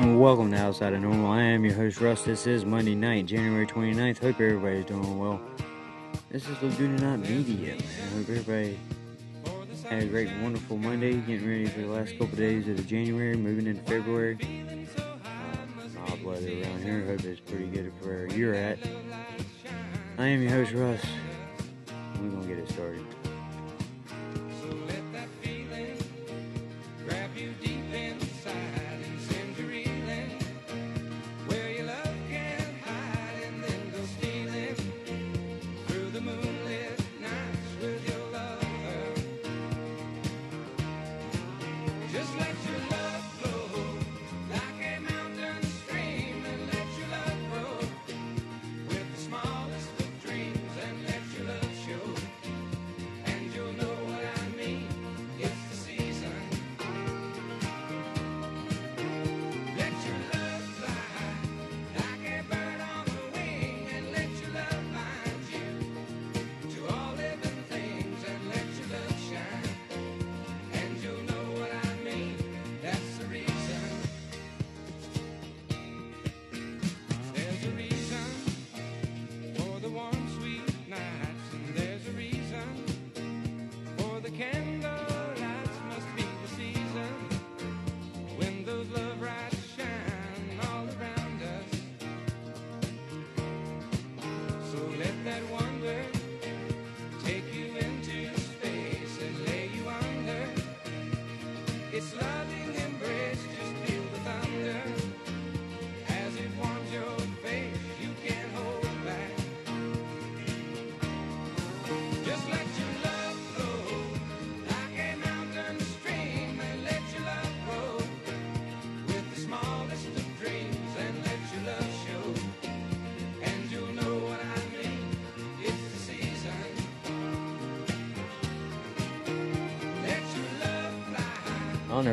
Welcome to Outside of Normal. I am your host Russ. This is Monday night, January 29th. Hope everybody's doing well. This is Laguna Not Media, man. Hope everybody had a great, wonderful Monday, getting ready for the last couple days of January, moving into February. Uh, mild weather around here. Hope it's pretty good for where you're at. I am your host Russ. We're gonna get it started.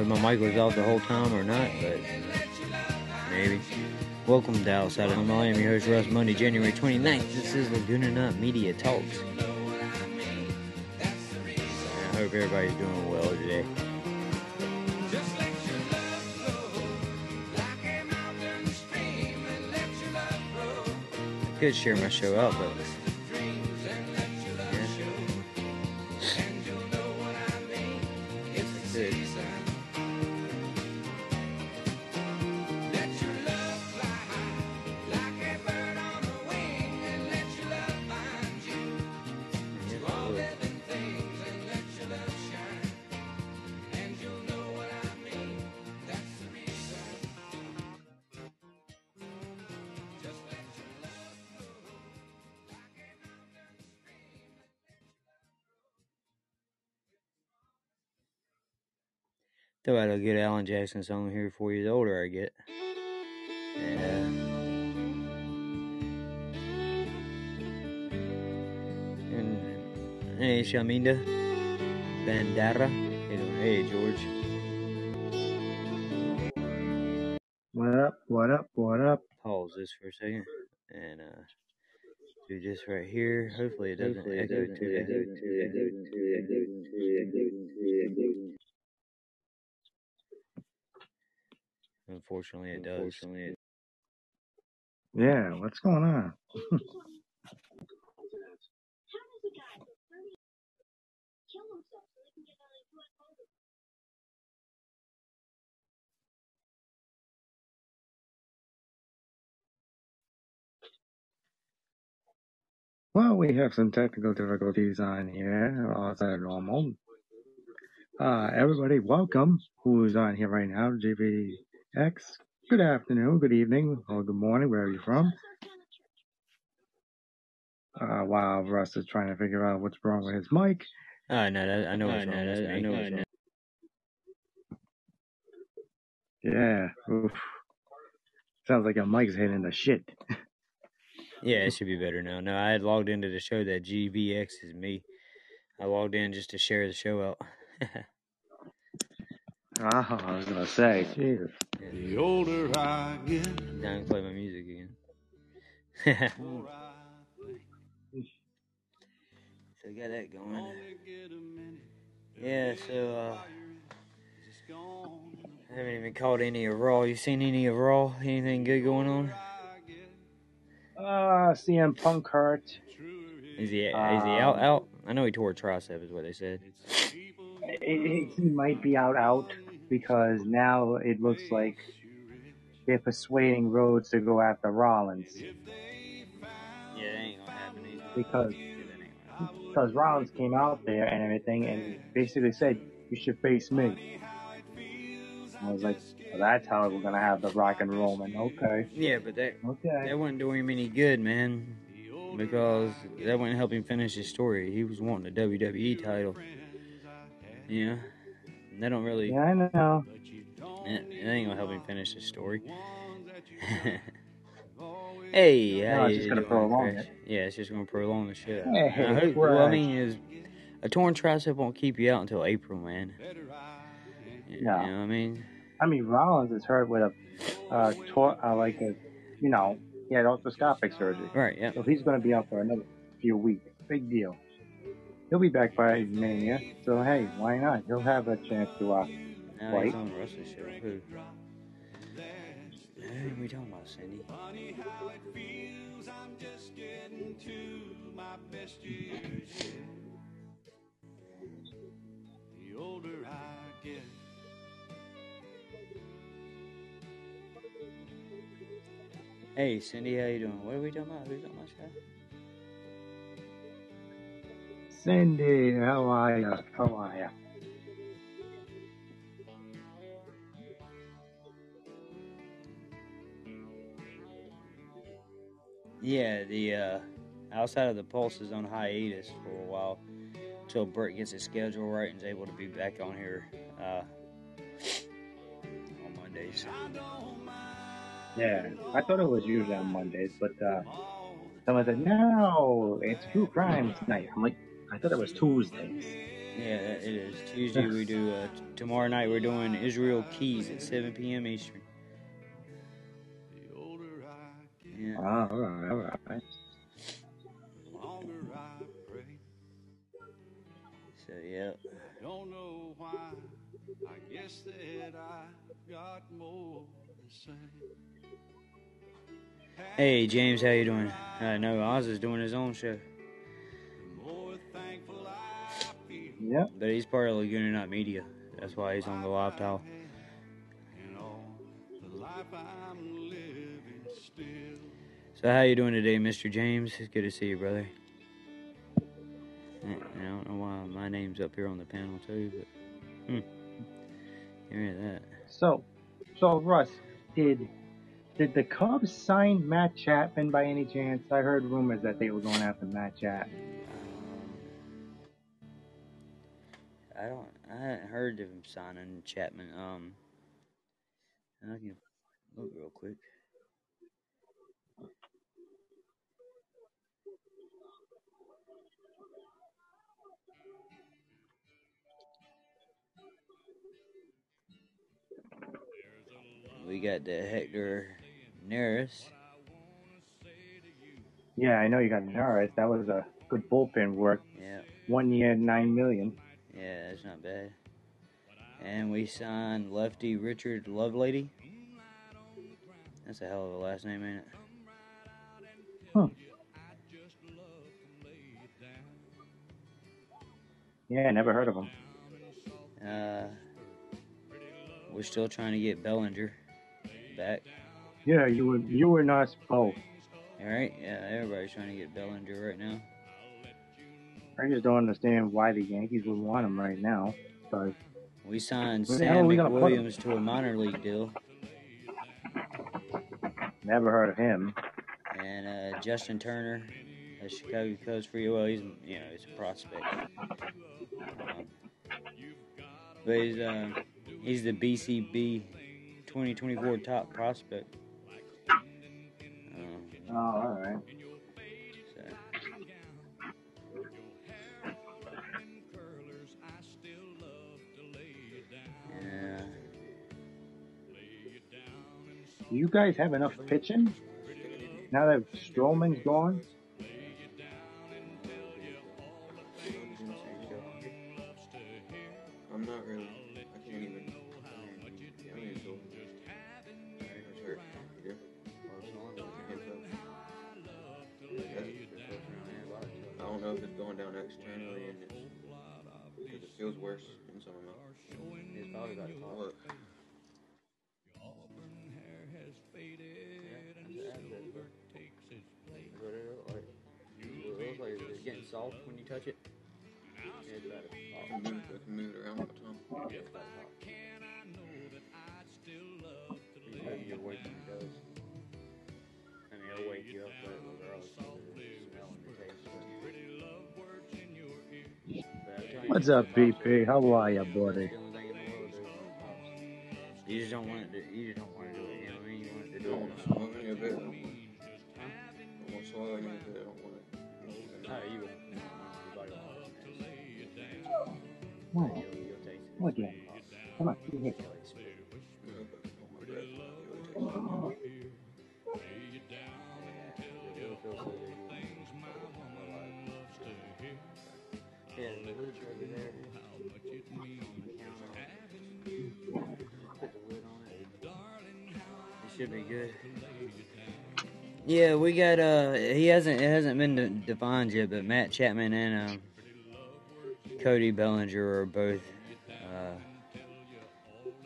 My mic was off the whole time or not, but maybe. Welcome to Outside of I am your host, Russ Monday, January 29th. This is Laguna Nut Media Talks. I hope everybody's doing well today. I could share my show out, but Alan Jackson song here for you the older I get. Yeah. And hey Shaminda Bandara. Hey George. What up? What up? What up? Pause this for a second and uh do this right here. Hopefully it doesn't Hopefully echo too Unfortunately, it does. Unfortunately, it Yeah, what's going on? Well, we have some technical difficulties on here, outside normal. Uh, everybody, welcome. Who's on here right now? GBX. Good afternoon, good evening, or good morning, wherever you're from. Uh, while Russ is trying to figure out what's wrong with his mic. I know that. I know what's wrong. with I know. Yeah. Oof. Sounds like your mic's hitting the shit. Yeah, it should be better now. No, I had logged into the show that GVX is me. I logged in just to share the show out. Ah, I was gonna say, Jesus. The older I get, Now I can play my music again. the more I so got that going. Only get a minute. Yeah, so uh, Just gone. haven't even caught any of Raw. You seen any of Raw? Anything good going on? Uh, CM Punk hurt. Is he is he out out? I know he tore a tricep, is what they said. It, it, he might be out out because now it looks like they're persuading Rhodes to go after Rollins Yeah, ain't gonna happen either. because Yeah, that ain't gonna happen. because Rollins came out there and everything and basically said you should face me. I was like, well, that's how we're gonna have the Rock and roll. Roman. Okay, Yeah, but that okay. that wouldn't do him any good, man. Because that wouldn't help him finish his story. He was wanting the WWE title. Yeah. And that don't really Yeah, I know. it, it ain't gonna help him finish his story. hey, No, it's just gonna prolong it. Yeah, it's just gonna prolong the shit. out Hey. I hope- well, I mean, is a torn tricep won't keep you out until April, man. You No. know what I mean? I mean, Rollins is hurt with a uh, tor- uh like a, you know, he had arthroscopic surgery. Right, yeah. So he's going to be out for another few weeks. Big deal. He'll be back by Mania. So hey, why not? He'll have a chance to. uh Now White. he's on wrestling show. Who? Are we talking about, Cindy? The older I get, Hey, Cindy, how you doing? What are we talking about? Who's on my show? Cindy, how are ya? How are ya? Yeah, the uh, outside of the Pulse is on hiatus for a while until Brett gets his schedule right and is able to be back on here uh, on Mondays. Yeah, I thought it was usually on Mondays, but uh someone said no, it's True crime tonight. I'm like, I thought it was Tuesdays. Yeah, it is. Tuesday we do. Uh, t- tomorrow night we're doing Israel Keyes at 7 p.m. Eastern. the older I get, Yeah. Oh, all right, all right. the longer I pray. So yeah. Don't know why. I guess that I got more to say. Hey James, how you doing? I know Oz is doing his own show, Yep. but he's part of Laguna Not Media. That's why he's on the live tile. And all the life I'm living still. So how you doing today, Mr. James? It's good to see you, brother. I I don't know why my name's up here on the panel too, but hmm. Hear that? So, so Russ, did did the Cubs sign Matt Chapman by any chance? I heard rumors that they were going after Matt Chapman. I don't. I hadn't heard of him signing Chapman. Um, I can look real quick. We got the Hector Neris. Yeah, I know you got Norris. That was a good bullpen work. Yeah, One year, nine million. Yeah, that's not bad. And we signed lefty Richard Lovelady. That's a hell of a last name, ain't it? Yeah, never heard of him. Uh, we're still trying to get Bellinger back. Yeah, you were you were not both. All right, yeah, everybody's trying to get Bellinger right now. I just don't understand why the Yankees would want him right now. But We signed Sam we gonna put him? McWilliams to a minor league deal, never heard of him. and uh, Justin Turner, a Chicago Cubs free. Well, he's you know he's a prospect, um, but he's uh, he's the BCB 2024 top prospect. Um, Oh, all right. You guys have enough pitching now that Stroman's gone? Time. It's about to pop. You gotta wait till it does. I mean, it'll wake you up, but regardless of the smell and the taste. But- but I'm telling you, What's up, gonna. BP? How are ya, buddy? It's the only thing in the world that pops. You just don't want it to. You just don't want to do it. You know what I mean? You want to do it. Put the lid on it. It should be good. Yeah, we got uh he hasn't it hasn't been de- defined yet, but Matt Chapman and um Cody Bellinger are both uh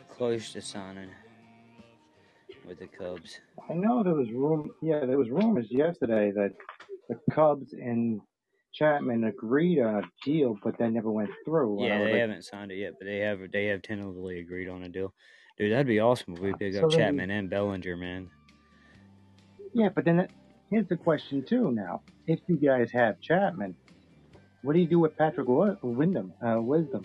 close to signing with the Cubs. I know there was room. Yeah, there was rumors yesterday that the Cubs and Chapman agreed on a deal, but that never went through. Yeah, they like, haven't signed it yet, but they have they have tentatively agreed on a deal. Dude, that'd be awesome if we pick So up Chapman and Bellinger, man. Yeah, but then it, here's the question too. Now, if you guys have Chapman, what do you do with Patrick Wyndham? Uh, Wisdom.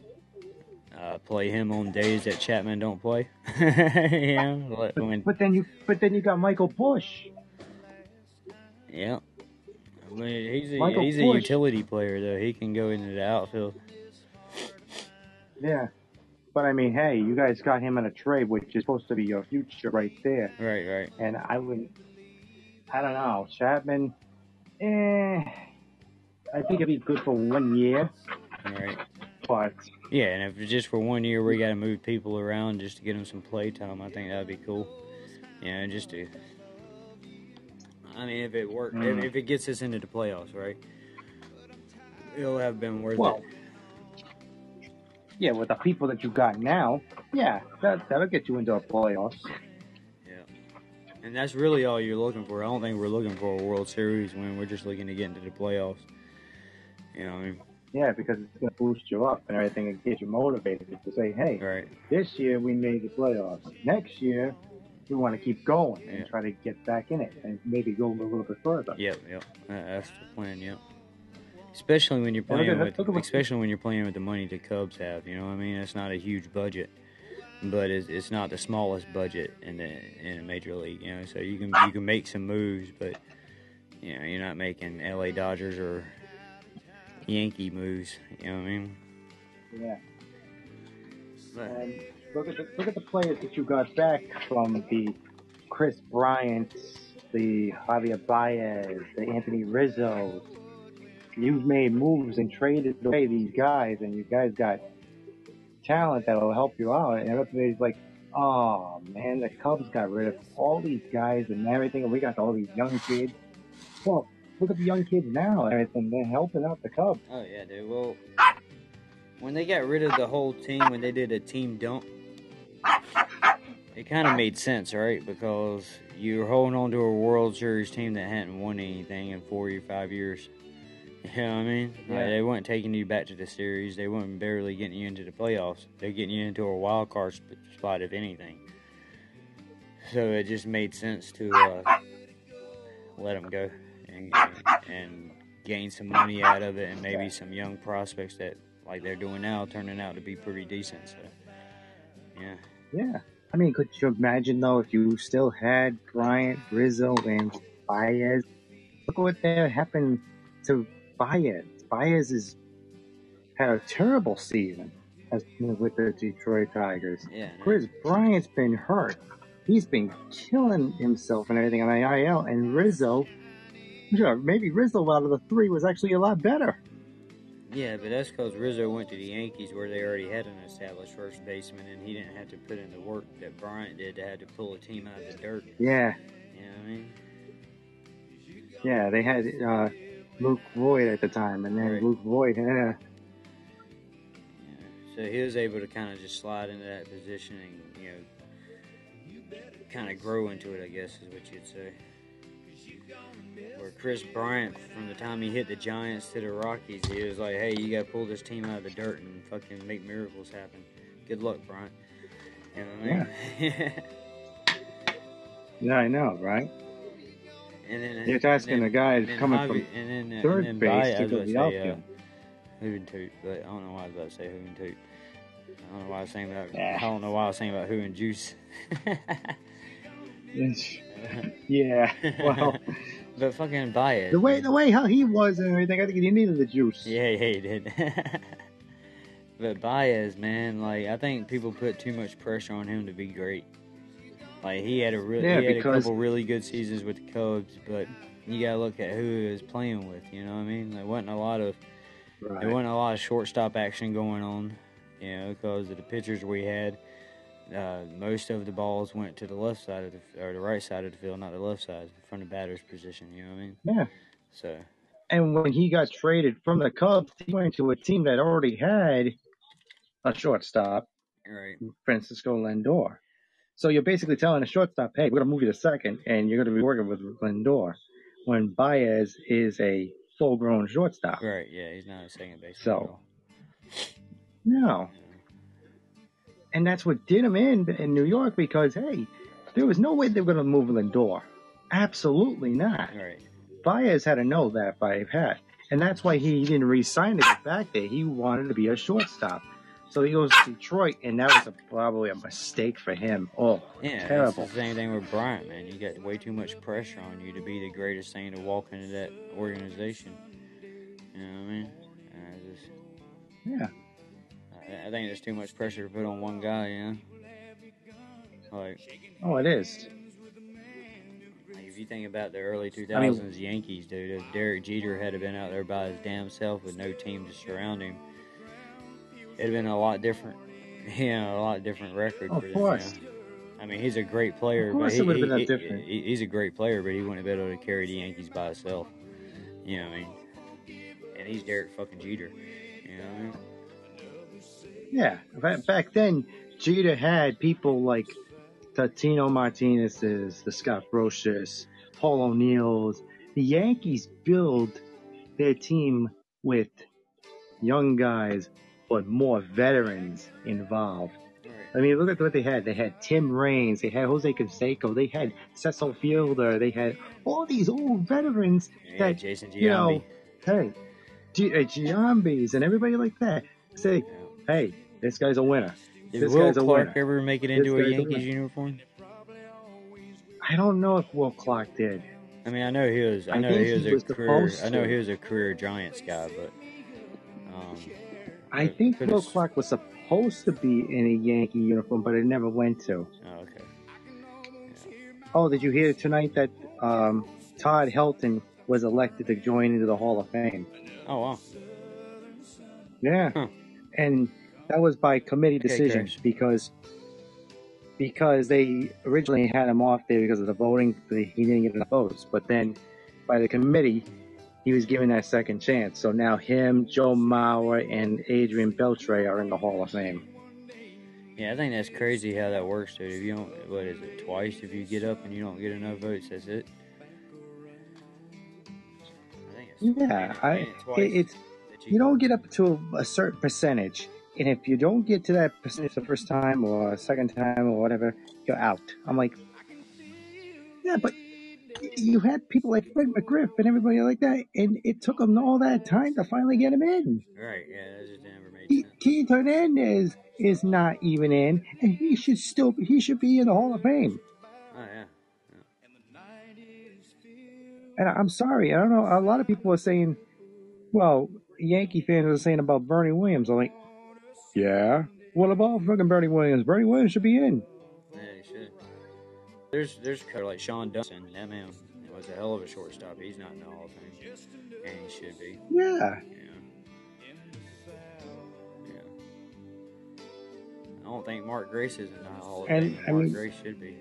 Uh, play him on days that Chapman don't play. yeah, let- when, But then you, but then you got Michael Busch. yeah. I mean, he's a Michael he's a utility player though. He can go into the outfield. Yeah. But I mean, hey, you guys got him in a trade, which is supposed to be your future right there. Right, right. And I would, I don't know, Chapman. Eh, I think it'd be good for one year, Right. Yeah, and if it's just for one year we got to move people around just to get them some play time, I think that'd be cool. You know, just to. I mean, if it works, Mm. if, if it gets us into the playoffs, right? It'll have been worth well, it. yeah, with the people that you got now, yeah, that that'll get you into a playoffs. Yeah. And that's really all you're looking for. I don't think we're looking for a World Series win. We're just looking to get into the playoffs. You know, what I mean, Yeah, because it's gonna boost you up and everything and get you motivated to say, hey, right? this year we made the playoffs. Next year we want to keep going and try to get back in it and maybe go a little bit further. Yep, yep. That's the plan. Yep. Especially when you're Yeah, playing at- with, look at what- especially when you're playing with the money the Cubs have. You know what I mean? It's not a huge budget, but it's, it's not the smallest budget in the in a major league. You know, so you can you can make some moves, but you know you're not making L.A. Dodgers or Yankee moves. You know what I mean? Yeah. But, And look at the look at the players that you got back from the Kris Bryant, the Javier Baez, the Anthony Rizzo. You've made moves and traded away these guys, and you guys got talent that will help you out. And everybody's like, "Oh man, the Cubs got rid of all these guys and everything, and we got all these young kids." Well, look at the young kids now and everything. They're helping out the Cubs. oh yeah, dude. Well, when they got rid of the whole team, when they did a team dump, it kind of made sense, right? Because you're holding on to a World Series team that hadn't won anything in four or five years. You know what I mean? Like, Yeah. they weren't taking you back to the series. They weren't barely getting you into the playoffs. They're getting you into a wild card sp- spot, if anything. So it just made sense to uh, let them go and, and gain some money out of it, and maybe some young prospects that, like they're doing now, turning out to be pretty decent. So, yeah. Yeah. I mean, could you imagine though if you still had Bryant, Rizzo, and Baez? Look what happened to Baez. Baez has had a terrible season as with the Detroit Tigers. Yeah. Kris Bryant's been hurt. He's been killing himself and everything on the IL. And Rizzo, sure, maybe Rizzo out of the three was actually a lot better. Yeah, but that's because Rizzo went to the Yankees where they already had an established first baseman, and he didn't have to put in the work that Bryant did to have to pull a team out of the dirt. Yeah, You know what I mean? yeah. They had uh, Luke Voit at the time, and then Right. Luke Voit, yeah. Yeah. So he was able to kind of just slide into that position and you know kind of grow into it. I guess is what you'd say. Where Kris Bryant, from the time he hit the Giants to the Rockies, he was like, "Hey, you got to pull this team out of the dirt and fucking make miracles happen." Good luck, Bryant. You know what I mean? Yeah, I know, right? and then You're asking and a guy and then coming Javi- from and then, uh, third and then base to go about the say, uh. Hoot and toot, but I don't know why I was about to say hoot and toot. I don't know why I was saying about. Yeah. I don't know why I was saying about who and juice. Yeah, well, but fucking Baez. the way the way how he was and everything, I think he needed the juice. Yeah, yeah, he did. but Baez, man, like I think people put too much pressure on him to be great. Like he had a really, Yeah, he had a couple really good seasons with the Cubs, but you gotta look at who he was playing with. You know what I mean? There wasn't a lot of Right. there wasn't a lot of shortstop action going on. You know, because of the pitchers we had. Uh, most of the balls went to the left side of the or the right side of the field, not the left side, from the batter's position. You know what I mean? Yeah. So And when he got traded from the Cubs, he went to a team that already had a shortstop, right, Francisco Lindor. So you're basically telling a shortstop, hey, we're to move you to second, and you're going to be working with Lindor. When Baez is a full grown shortstop. right, yeah, he's not a second baseman. So- at all. And that's what did him in in New York because, hey, there was no way they were going to move Lindor. Absolutely not. Right. Baez had to know that by hat. And that's why he didn't re-sign to get back there. He wanted to be a shortstop. So he goes to Detroit, and that was a, probably a mistake for him. Oh, Yeah, terrible. it's the same thing with Bryant, man. You got way too much pressure on you to be the greatest thing to walk into that organization. You know what I mean? I just, Yeah. I, I think there's too much pressure to put on one guy. You know, like, Oh, it is. like if you think about the early 2000s Yankees, dude, if Derek Jeter had been out there by his damn self with no team to surround him, it'd have been a lot different. You know, a lot different record. Of for them, course. you know? I mean, he's a great player, Of course but he, it would've been he- he- different. he- he's a great player, but he wouldn't have been able to carry the Yankees by himself. You know what I mean? And he's Derek fucking Jeter. You know what I mean? Yeah. Back, then, Jeter had people like Tatino Martinez's, the Scott Brosius, Paul O'Neill's. The Yankees build their team with young guys, but more veterans involved. I mean, look at what they had. They had Tim Raines, they had Jose Canseco, they had Cecil Fielder, they had all these old veterans Yeah, that, Jason you know, Giambi. hey, G- uh, Giambis and everybody like that say. Hey, this guy's a winner. Did this Will guy's a Clark winner. ever make it into a a Yankees winner. uniform? I don't know if Will Clark did. I mean, I know he was. I I know he was he a career. I know he was a career Giants guy, but um, I think Will Clark was supposed to be in a Yankee uniform, but it never went to. oh, okay. Oh, did you hear tonight that um, Todd Helton was elected to join into the Hall of Fame? Oh wow. Yeah. Huh. And that was by committee decision Chris. because because they originally had him off there because of the voting. He didn't get enough votes, but then by the committee, he was given that second chance. So now him, Joe Mauer, and Adrian Beltre are in the Hall of Fame. Yeah, I think that's crazy how that works, dude. If you don't, what is it, twice? If you get up and you don't get enough votes, that's it. I think it's Yeah, I, it it's you don't get up to a, a certain percentage, and if you don't get to that percentage the first time or second time or whatever, you're out. I'm like, yeah, but you had people like Fred McGriff and everybody like that, and it took them all that time to finally get him in. Right? Yeah, that just never made He- sense. Keith Hernandez is not even in, and he should still he should be in the Hall of Fame. Oh yeah. And I'm sorry, I don't know. A lot of people are saying, well, Yankee fans are saying about Bernie Williams. I'm like, yeah. What about fucking Bernie Williams? Bernie Williams should be in. Yeah, he should. There's there's kind of like Shawon Dunston. That man was a hell of a shortstop. He's not in the Hall of Fame, and he should be. Yeah. Yeah. Yeah. I don't think Mark Grace is in the Hall of And, Fame. I Mark mean- Grace should be.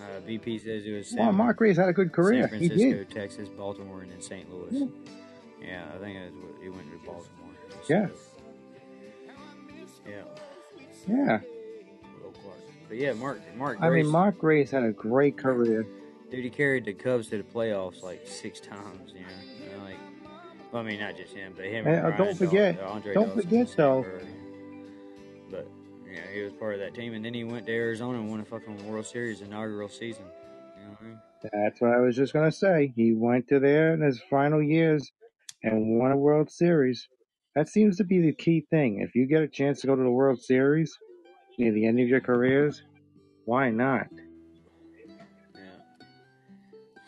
Uh, BP says it was Well, San, Mark Grace had a good career. San He Francisco, did. Texas, Baltimore, and then St. Louis. Yeah. Yeah, I think it was, he went to Baltimore. Yeah. Yeah. Yeah. But yeah, Mark Mark I mean, Mark Grace had a great career. dude, he carried the Cubs to the playoffs like six times. You know, like, well, I mean, not just him, but him. And, And, uh, Ryan don't forget- Andre don't Dawson forget, though- But yeah, he was part of that team, and then he went to Arizona and won a fucking World Series inaugural season. You know what I mean? That's what I was just gonna say. He went to there in his final years and won a World Series. That seems to be the key thing. If you get a chance to go to the World Series near the end of your careers, why not? Yeah.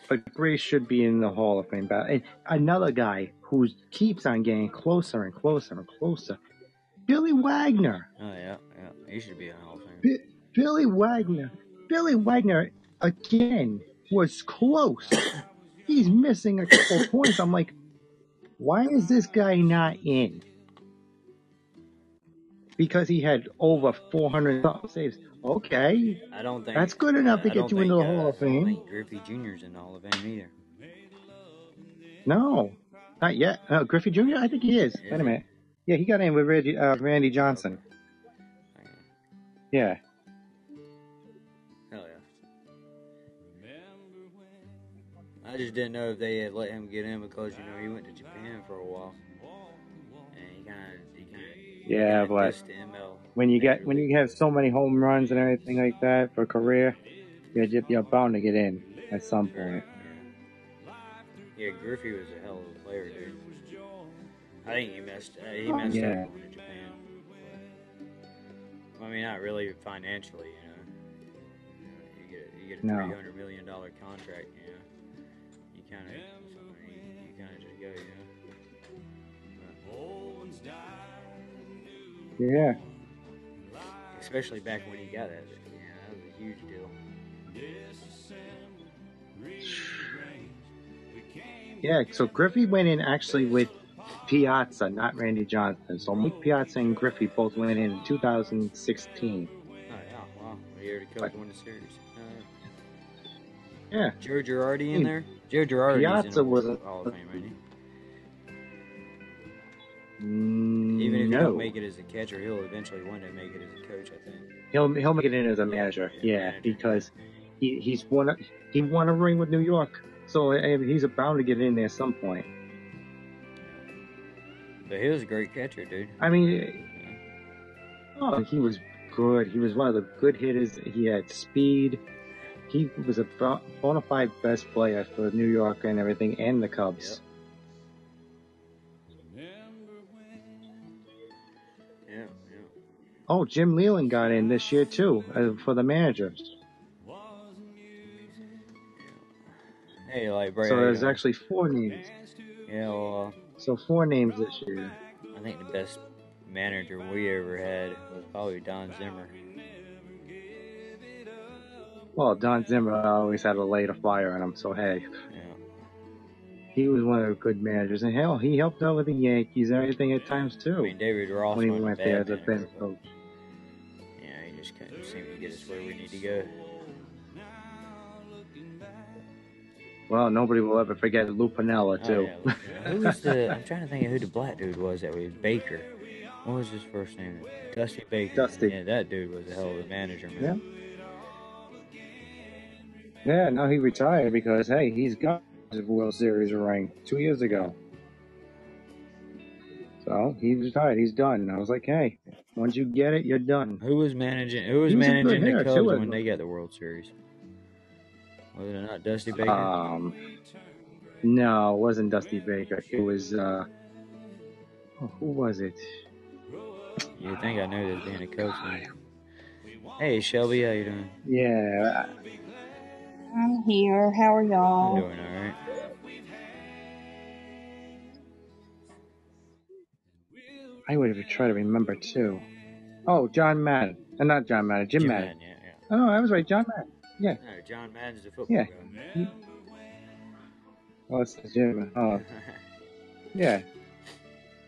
But Grace should be in the Hall of Fame. And another guy who keeps on getting closer and closer and closer, Billy Wagner. Oh yeah, yeah. He should be in the Hall of Fame. Bi- Billy Wagner. Billy Wagner again was close. He's missing a couple points. I'm like, why is this guy not in? Because he had over 400 saves. Okay, I don't think That's good enough to I get you into think, the Hall uh, of I don't Fame. think Griffey Jr.'s in the Hall of Fame either. no, not yet. Uh, Griffey Jr. I think he is. Is Wait a minute. Yeah, he got in with Reggie, uh, Randy Johnson. Yeah. I just didn't know if they had let him get in because you know he went to Japan for a while, and he kind of he kind of Yeah, but when you get when you have so many home runs and everything like that for a career, you're just, you're bound to get in at some point. Yeah, Griffey was a hell of a player, dude. I think he messed. Uh, he messed Yeah. up going to Japan. Well, I mean, not really financially, you know. You get you get a No. three hundred million dollar contract. You kind of you, you kind of just go, you know. Yeah. Especially back when he got it, yeah, that was a huge deal. Yeah, so Griffey went in actually with Piazza, not Randy Johnson. So Mike Piazza and Griffey both went in in 2016. Oh yeah, wow, the year the Cubs won the series. Uh, Yeah. Joe Girardi in Hmm. there. Joe Girardi Piazza was a- Hall of Fame, ain't he? Mm, Even if he don't make it as a catcher, he'll eventually one day make it as a coach. I think. He'll he'll make it in as a manager. Yeah, because he he's won a, he won a ring with New York, so uh, he's bound to get in there at some point. But he was a great catcher, dude. I mean, oh, he was good. He was one of the good hitters. He had speed. He was a bona fide best player for New York and everything, and the Cubs. Yeah, yeah. Oh, Jim Leyland got in this year too uh, for the manager. Hey, like. So there's actually four names. yeah, well, So four names this year. I think the best manager we ever had was probably Don Zimmer. Well, Don Zimmer always had a light of fire on him, so hey, Yeah, he was one of the good managers. And hell, he helped out with the Yankees and everything at times I too mean David Ross when he went there as a bench coach. Yeah, he just couldn't seem to get us where we need to go. Well, nobody will ever forget Lou Piniella Oh, too. yeah. who was the? I'm trying to think of who the black dude was that was Baker. What was his first name? Dusty Baker. Dusty. Yeah, that dude was a hell of a manager, man. yeah, now he retired because hey, he's got his World Series ring two years ago. So he retired. He's done. And I was like, hey, once you get it, you're done. Who was managing? Who was was managing the Cubs when they got the World Series? Was it not Dusty Baker? Um, no, it wasn't Dusty Baker. It was uh, oh, who was it? you think I knew this being a fan? Hey Shelby, how you doing? Yeah, I'm here. How are y'all? I'm y'all? doing all right. I would have tried to remember too. Oh, John Madden. Uh, not John Madden. Jim, Jim Madden. Madden, yeah, yeah. Oh, I was right. John Madden. Yeah. No, John Madden's the football Yeah. guy. Oh, it's Jim. Oh, yeah.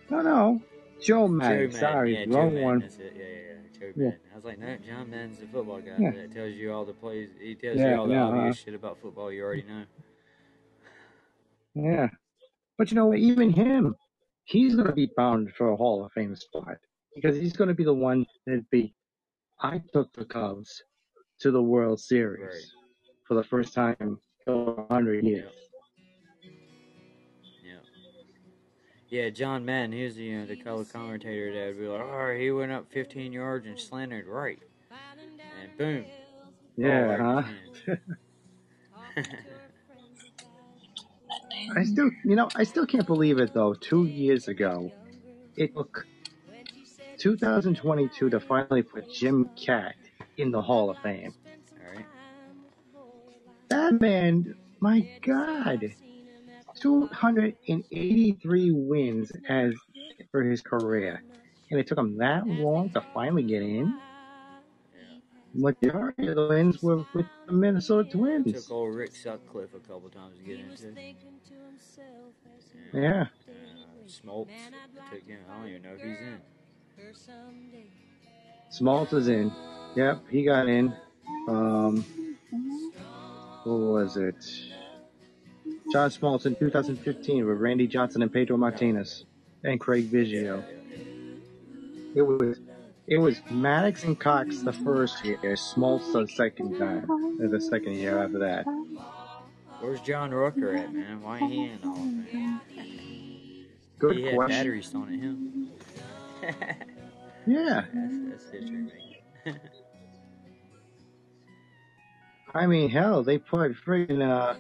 No, no. Joe Maddon. Joe Sorry, yeah, Joe wrong Madden, one. That's it. Yeah, yeah, yeah. Joe Yeah. Madden. I was like, no, John Madden's the football guy. Yeah. That tells you all the plays. He tells Yeah, you all the yeah, obvious shit about football you already know. Yeah. But you know? Even him, he's going to be bound for a Hall of Fame spot because he's going to be the one that be. I took the Cubs to the World Series Right. for the first time in over 100 years. Yeah, John Madden, he was the, you know, the color commentator that would be like, oh, he went up 15 yards and slanted right. And boom. Yeah, ball huh? I still, you know, I still can't believe it though. Two years ago, it took 2022 to finally put Jim Kaat in the Hall of Fame. all right. That man, my God, 283 wins as for his career, and it took him that long to finally get in. Majority of the wins were with the Minnesota Twins. Took old Rick Sutcliffe a couple times to get into. Yeah, Uh, Smoltz. Took him. I don't even know if he's in. Smoltz is in. Yep, he got in. Um, what was it? John Smoltz in 2015 with Randy Johnson and Pedro Martinez and Craig Biggio. It was it was Maddux and Cox the first year, Smoltz the second time, the second year after that. Where's John Rocker at, man? Why ain't he in all of Fame? Good he had question. batteries thrown at him. Yeah, that's, that's history making. I mean, hell, they put friggin' uh,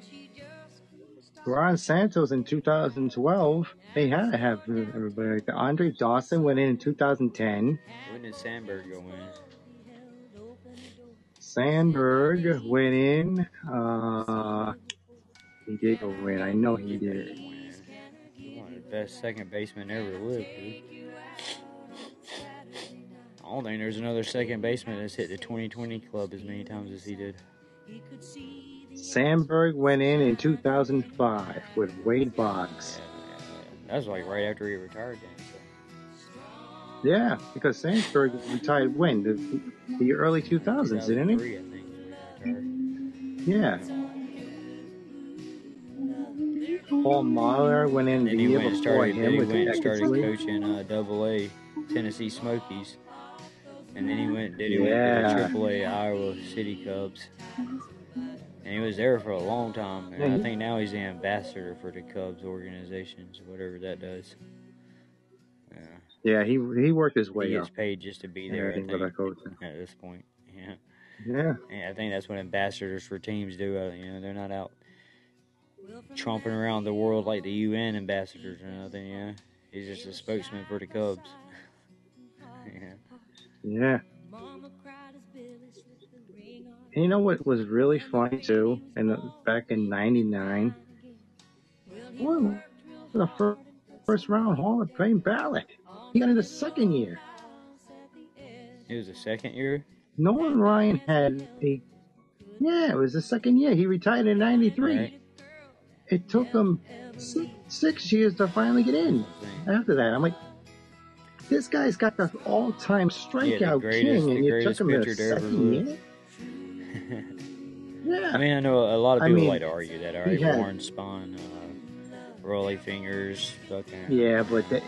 Ron Santos in 2012. They had to have everybody. Like that. Andre Dawson went in in 2010. when did Sandberg go in? Sandberg went in. Uh, he did go in. I know he did. One of the best second baseman ever lived, dude. I don't think there's another second baseman that's hit the 2020 club as many times as he did. Sandberg went in in 2005 with Wade Boggs. Yeah, yeah, that was like right after he retired then. So. Yeah, because Sandberg retired when? The, the early 2000s, didn't he? I think, he. Yeah. Paul Mahler went in the Then he year went and before started, him with went the and started coaching uh, Double A Tennessee Smokies, and then he went, did he went to the Triple A Iowa City Cubs, and he was there for a long time. And I think now he's the ambassador for the Cubs organizations, whatever that does. Yeah, Yeah, he he worked his way he gets up. paid just to be there. Think at this point, yeah. Yeah. And I think that's what ambassadors for teams do. Uh, you know, they're not out tromping around the world like the UN ambassadors or nothing. Yeah, he's just a spokesman for the Cubs. yeah. Yeah. And you know what was really funny too? And back in '99, well, the first, first round Hall of Fame ballot. He got in the second year. It was the second year. Nolan Ryan had a yeah, it was the second year. He retired in '93. Right. It took him six, six years to finally get in. After that, I'm like, this guy's got the all-time strikeout greatest- king, and you took him to the second year. Yeah. I mean, I know a lot of I people mean, like to argue that. All right, had- Warren Spahn, uh, Rollie Fingers, fucking yeah, but the,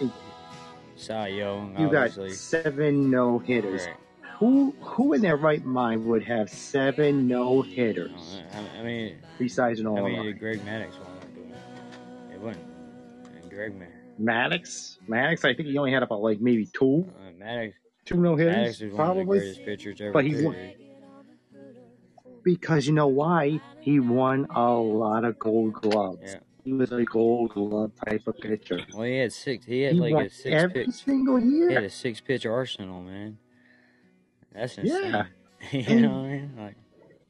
Cy Young, you got seven no hitters. Right. Who who in their right mind would have seven no hitters I, I mean, besides an all. I mean? Greg Maddux won that, but it wasn't. And Greg Ma- Maddux, Maddux, I think he only had about like maybe two, uh, Maddux, two no Maddux hitters, is one of the probably. greatest pitchers ever. But he won. Because you know why? He won a lot of Gold Gloves. Yeah. He was a Gold Glove type of pitcher. Well, he had six. He had He like a six every pitch. single year. He had a six pitch arsenal, man. That's insane. Yeah. you And- know what I mean? Like,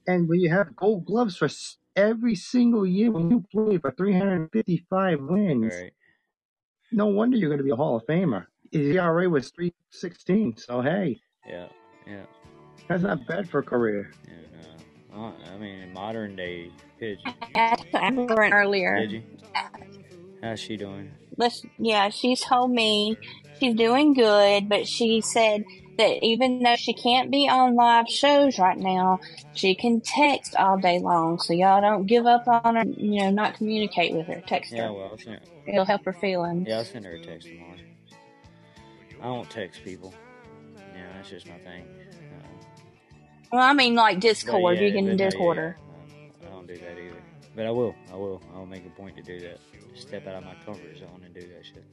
And when you have Gold Gloves for every single year, when you play for 355 wins, right. no wonder you're going to be a Hall of Famer. His ERA was 316, so hey, Yeah. Yeah. that's not bad for a career. And, I mean, modern day pitch. I asked her earlier. Did you? How's she doing? Listen, yeah, she's told me she's doing good, but she said that even though she can't be on live shows right now, she can text all day long. So y'all don't give up on her. You know, not communicate with her. Text Yeah, her. well, I'll send, It'll help her feelings. yeah, I'll send her a text tomorrow. I don't text people. Yeah, that's just my thing. Well, I mean, like Discord. yeah, you can Discord her. I don't do that either. But I will. I will. I'll make a point to do that. Step out of my comfort zone and do that shit.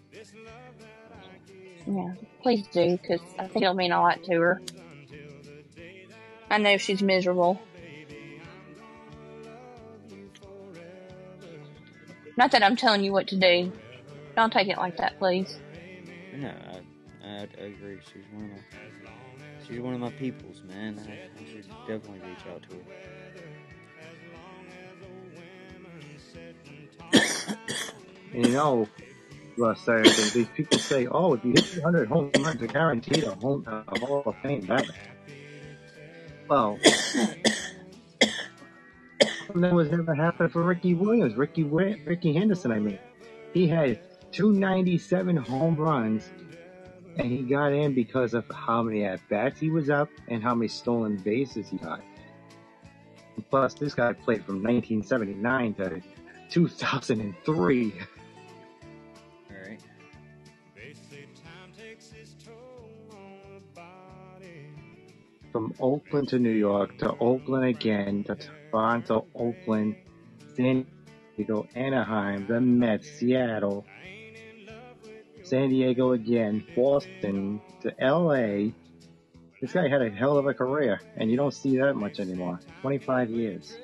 Yeah, please do, because I think it'll mean a lot to her. I know she's miserable. Not that I'm telling you what to do. Don't take it like that, please. No, I, I, I agree. She's one of my, she's one of my peoples, man. I, I should definitely reach out to her. You know, Russ, uh, these people say, oh, if you hit 300 home runs, you're guaranteed a home a Hall of Fame ballot. Well, that was never happened for Ricky Williams, Ricky Ricky Henderson. I mean, he had 297 home runs, and he got in because of how many at bats he was up and how many stolen bases he got. Plus, this guy played from 1979 to 2003. All right. from Oakland to New York to Oakland again to Toronto, Oakland, San Diego, Anaheim, the Mets, Seattle, San Diego again, Boston to LA. This guy had a hell of a career, and you don't see that much anymore. 25 years.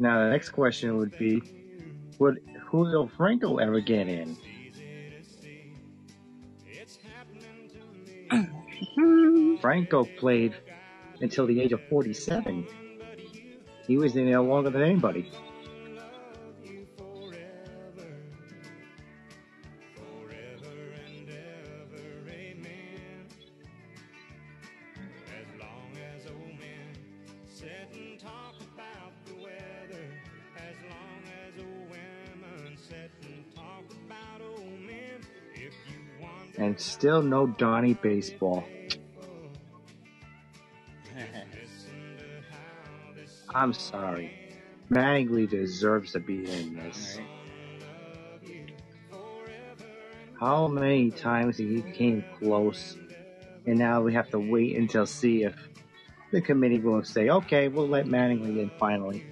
Now, the next question would be Would Julio Franco ever get in? Franco played until the age of 47. He was in there longer than anybody. And still no Donnie baseball. I'm sorry. Mattingly deserves to be in this. How many times he came close, and now we have to wait until see if the committee will say, okay, we'll let Mattingly in finally.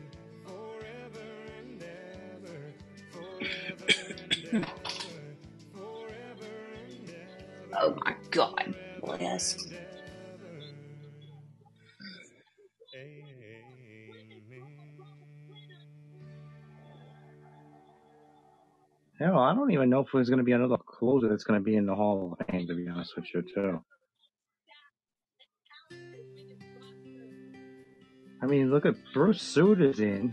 Bless. Hell, I don't even know if there's going to be another closer that's going to be in the Hall of Fame, to be honest with you, too. I mean, look at Bruce Sutter's in,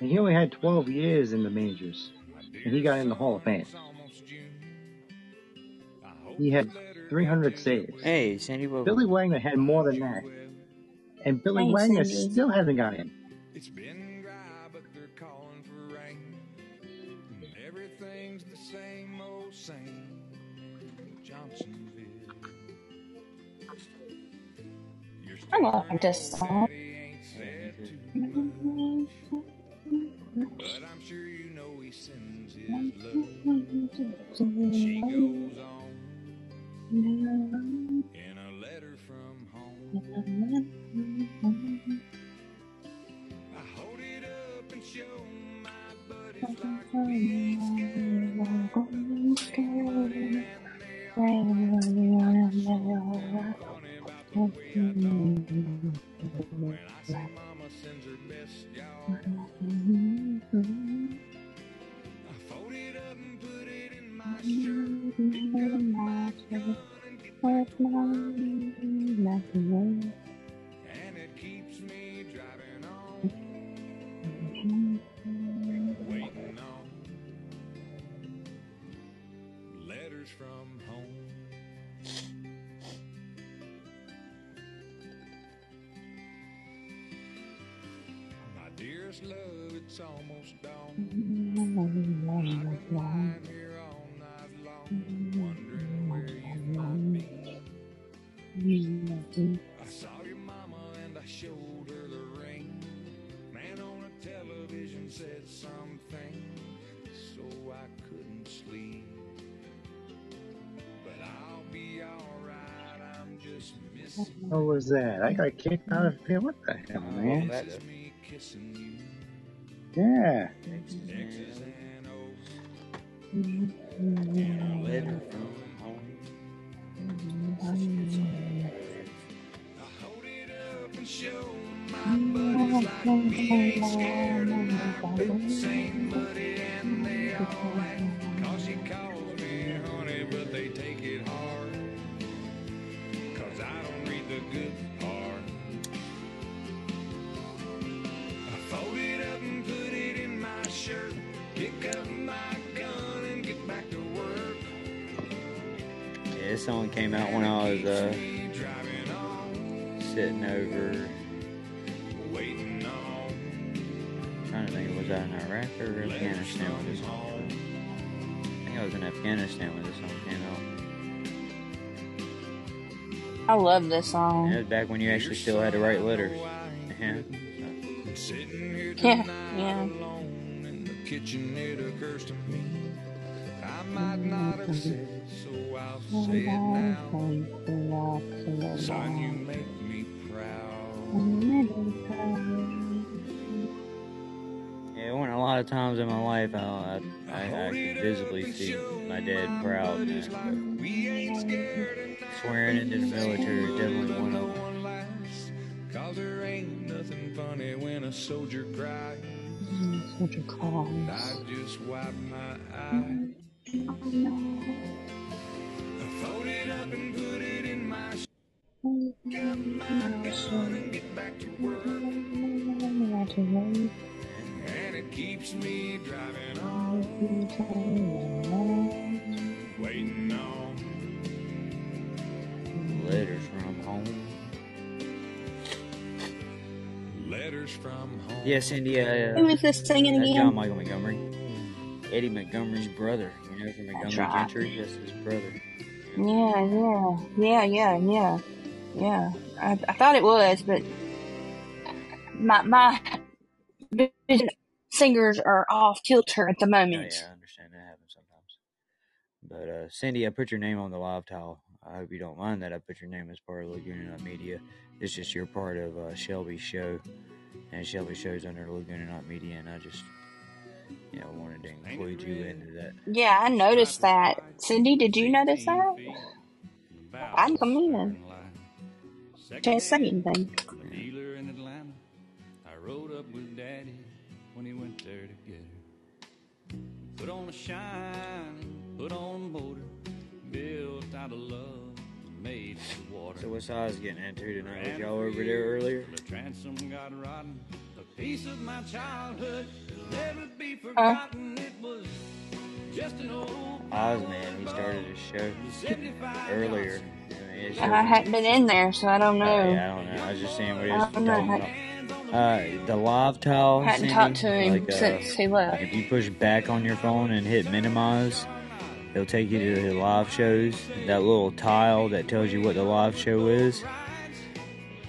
and he only had 12 years in the majors, and he got in the Hall of Fame. He had 300 saves. Hey, Sandy, welcome. Billy Wagner had more than that, and Billy Hey, Wagner Cindy. still hasn't got in. It's been dry, but they're calling for rain. And everything's the same old same. Johnsonville. I like this song. steady ain't said to, but I'm sure you know he sends his love. She goes on in a letter from home. I hold it up and show my buddies like ain't When I say mama sends her best, y'all, shirt. Pick up my gun and missing What was that? I got kicked out of here. What the hell, Oh, man? that It's me kissing you. Yeah. X's and O's. letter from home. I hold it up and show my buddies like we ain't scared of nothing. Same buddy and they all laugh. Cause she calls me honey, but they take it don't read the good part. I fold it up and put it in my shirt. Pick up my gun and get back to work. Yeah, this song came out when I was uh, sitting over. waiting on. trying to think, was that in Iraq or Afghanistan when this song came out? I think I was in Afghanistan when this song came out. I love this song. it was back when you actually still had to write letters. Uh-huh. Yeah. Sitting Yeah, yeah. alone in the kitchen, it occurs I might not have said so I'll say it now. Son, you make me proud. Yeah, it wasn't a lot of times in my life I, I, I, I could visibly see my dad proud. Man. We ain't scared of But swearing into the military is definitely one of them. one last. Cause there ain't nothing funny when a soldier cries. Such a call. I just wipe my eye. I fold it up and put it in my sh- Got my gun and get back to work. And it keeps me driving on, waiting on. Letters from home. Letters from home. Yes, Cindy, uh, Who is this singing that's John again? Michael Montgomery. Eddie Montgomery's brother. You know, from Montgomery right. Gentry, that's his brother. Yeah, yeah, yeah, yeah, yeah, yeah. I, I thought it was, but my my singers are off kilter at the Oh, moment. yeah, I understand that happens sometimes. But uh, Cindy, I put your name on the live towel. I hope you don't mind that I put your name as part of Laguna Night Media. It's just you're part of uh, Shelby's show, and Shelby show's under Laguna Night Media, and I just, you know, wanted to include you into that. Yeah, I noticed that. Cindy, did you notice that? I didn't come in. Can't say anything. dealer in Atlanta. I rode up with Daddy when he went there to get her. Put on a shine, put on a motor, built out of love, made for water. So what's I was getting into tonight? Was y'all over there earlier? The transom got rotten, a piece of my childhood, never be forgotten. It was just an old Oz man, he started his show earlier. I I hadn't been in there, so I don't Uh, know. yeah, I don't know. I was just saying what he was don't talking know. about. Uh, the live towel. Hadn't Cindy, talked to him like, uh, since he left. If you push back on your phone and hit minimize, it'll take you to the live shows. That little tile that tells you what the live show is.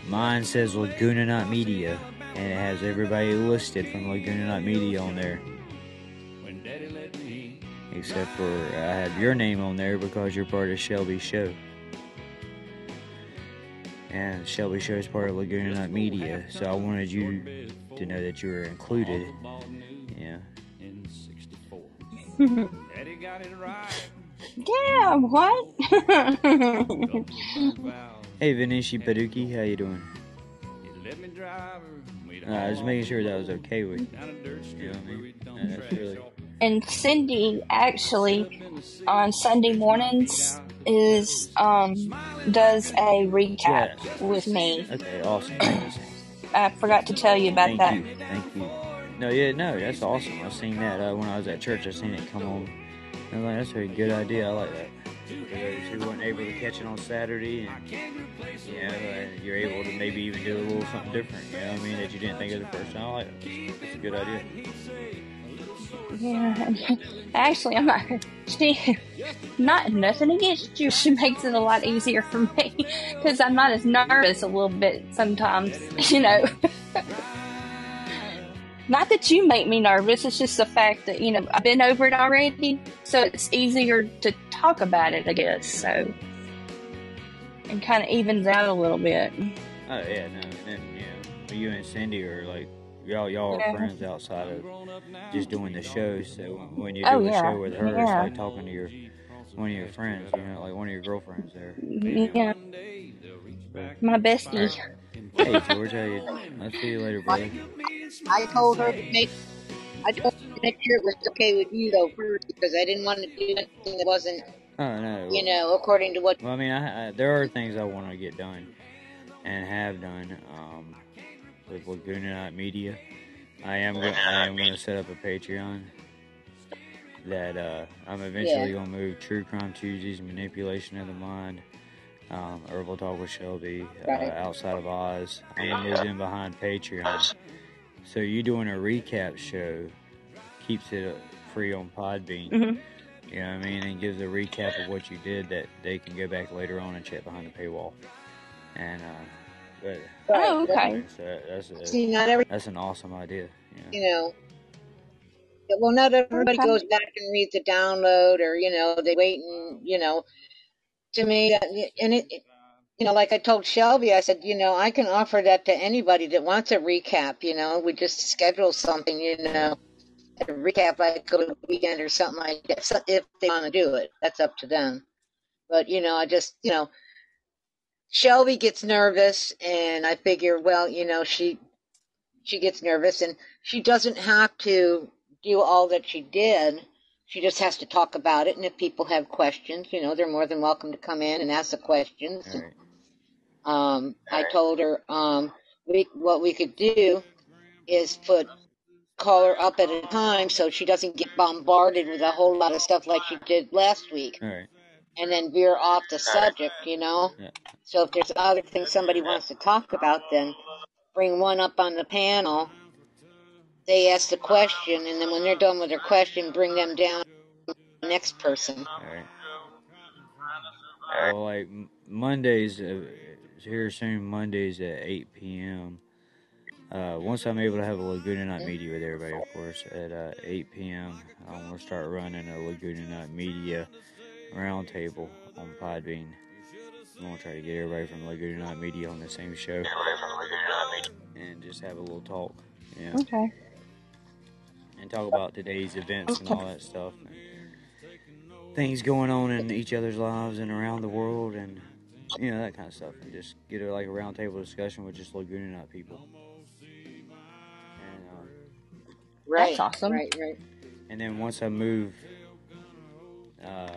Mine says Laguna Night Media, and it has everybody listed from Laguna Night Media on there. when Daddy let me Except for I have your name on there because you're part of Shelby's show. And Shelby Show is part of Laguna Night Media, so I wanted you to know that you were included. bought new Yeah. in 64. Daddy got it right. Yeah, what? Hey Vinishi Paduki, how you doing? Let me drive Uh, I was making sure that was okay with you. down a dirt strip You know I mean? Yeah, really- and Cindy actually on Sunday mornings is um does a recap with me. Okay, awesome. I forgot to tell you about Thank that. you. Thank you. No, yeah, no, that's awesome. I seen that uh, when I was at church. I seen it come on. I was like, that's a good idea. I like that. Those who weren't able to catch it on Saturday, and you know, uh, you're able to maybe even do a little something different. You know what I mean? That you didn't think of the first time. I like. It's, it's a good idea. Yeah, actually, I'm not. She, not nothing against you. She makes it a lot easier for me because I'm not as nervous a little bit sometimes. You know, not that you make me nervous. It's just the fact that you know I've been over it already, so it's easier to talk about it. I guess so, and kind of evens out a little bit. Oh yeah, no, and you you and Cindy are like y'all y'all are friends outside of just doing the show. So when you oh, do Oh, the yeah, show with her, it's like talking to your one of your friends, you know, like one of your girlfriends there. Yeah, my bestie. Hey George, how you? I'll see you later, brother. I told her to make. I told her to make sure it was okay with you though first because I didn't want to do anything that wasn't, Oh no. you know, according to what. Well, I mean, I, I, there are things I want to get done and have done um, with Laguna Night Media. I am I am going to set up a Patreon that uh, I'm eventually Yeah. going to move True Crime Tuesdays, Manipulation of the Mind, um, Herbal Talk with Shelby, uh, Outside of Oz. I'm going to move them behind Patreon. So you doing a recap show keeps it uh, free on Podbean. hmm You know what I mean? And gives a recap of what you did that they can go back later on and check behind the paywall. And, uh, but, Oh, okay. so that's, a, See, not every, that's an awesome idea. You know? you know. Well, not everybody Okay. goes back and reads the download, or you know, they wait and you know. To me, uh, that- and it, you know, like I told Shelby, I said, you know, I can offer that to anybody that wants a recap. You know, we just schedule something, you know, a recap like the weekend or something like that. If they want to do it, that's up to them. But you know, I just, you know, Shelby gets nervous, and I figure, well, you know, she she gets nervous, and she doesn't have to do all that she did. She just has to talk about it, and if people have questions, you know, they're more than welcome to come in and ask the questions. Right. Um, I told her um, we what we could do is put call her up at a time so she doesn't get bombarded with a whole lot of stuff like she did last week, right. and then veer off the subject, you know. Yeah. So if there's other things somebody wants to talk about, then bring one up on the panel. They ask the question, and then when they're done with their question, bring them down to the next person. All right. Well, like Mondays, uh, here soon, Mondays at 8 p.m. Uh, once I'm able to have a Laguna Night Media with everybody, of course, at uh, 8 p.m., I'm going to start running a Laguna Night Media roundtable on Podbean. I'm going to try to get everybody from Laguna Night Media on the same show and just have a little talk, you know, Okay. And talk about today's events and all that stuff. And things going on in each other's lives and around the world and you know that kind of stuff and just get a, like a roundtable discussion with just Laguna Night people. And, uh, Right. awesome. Right. Right. and then once I move, uh,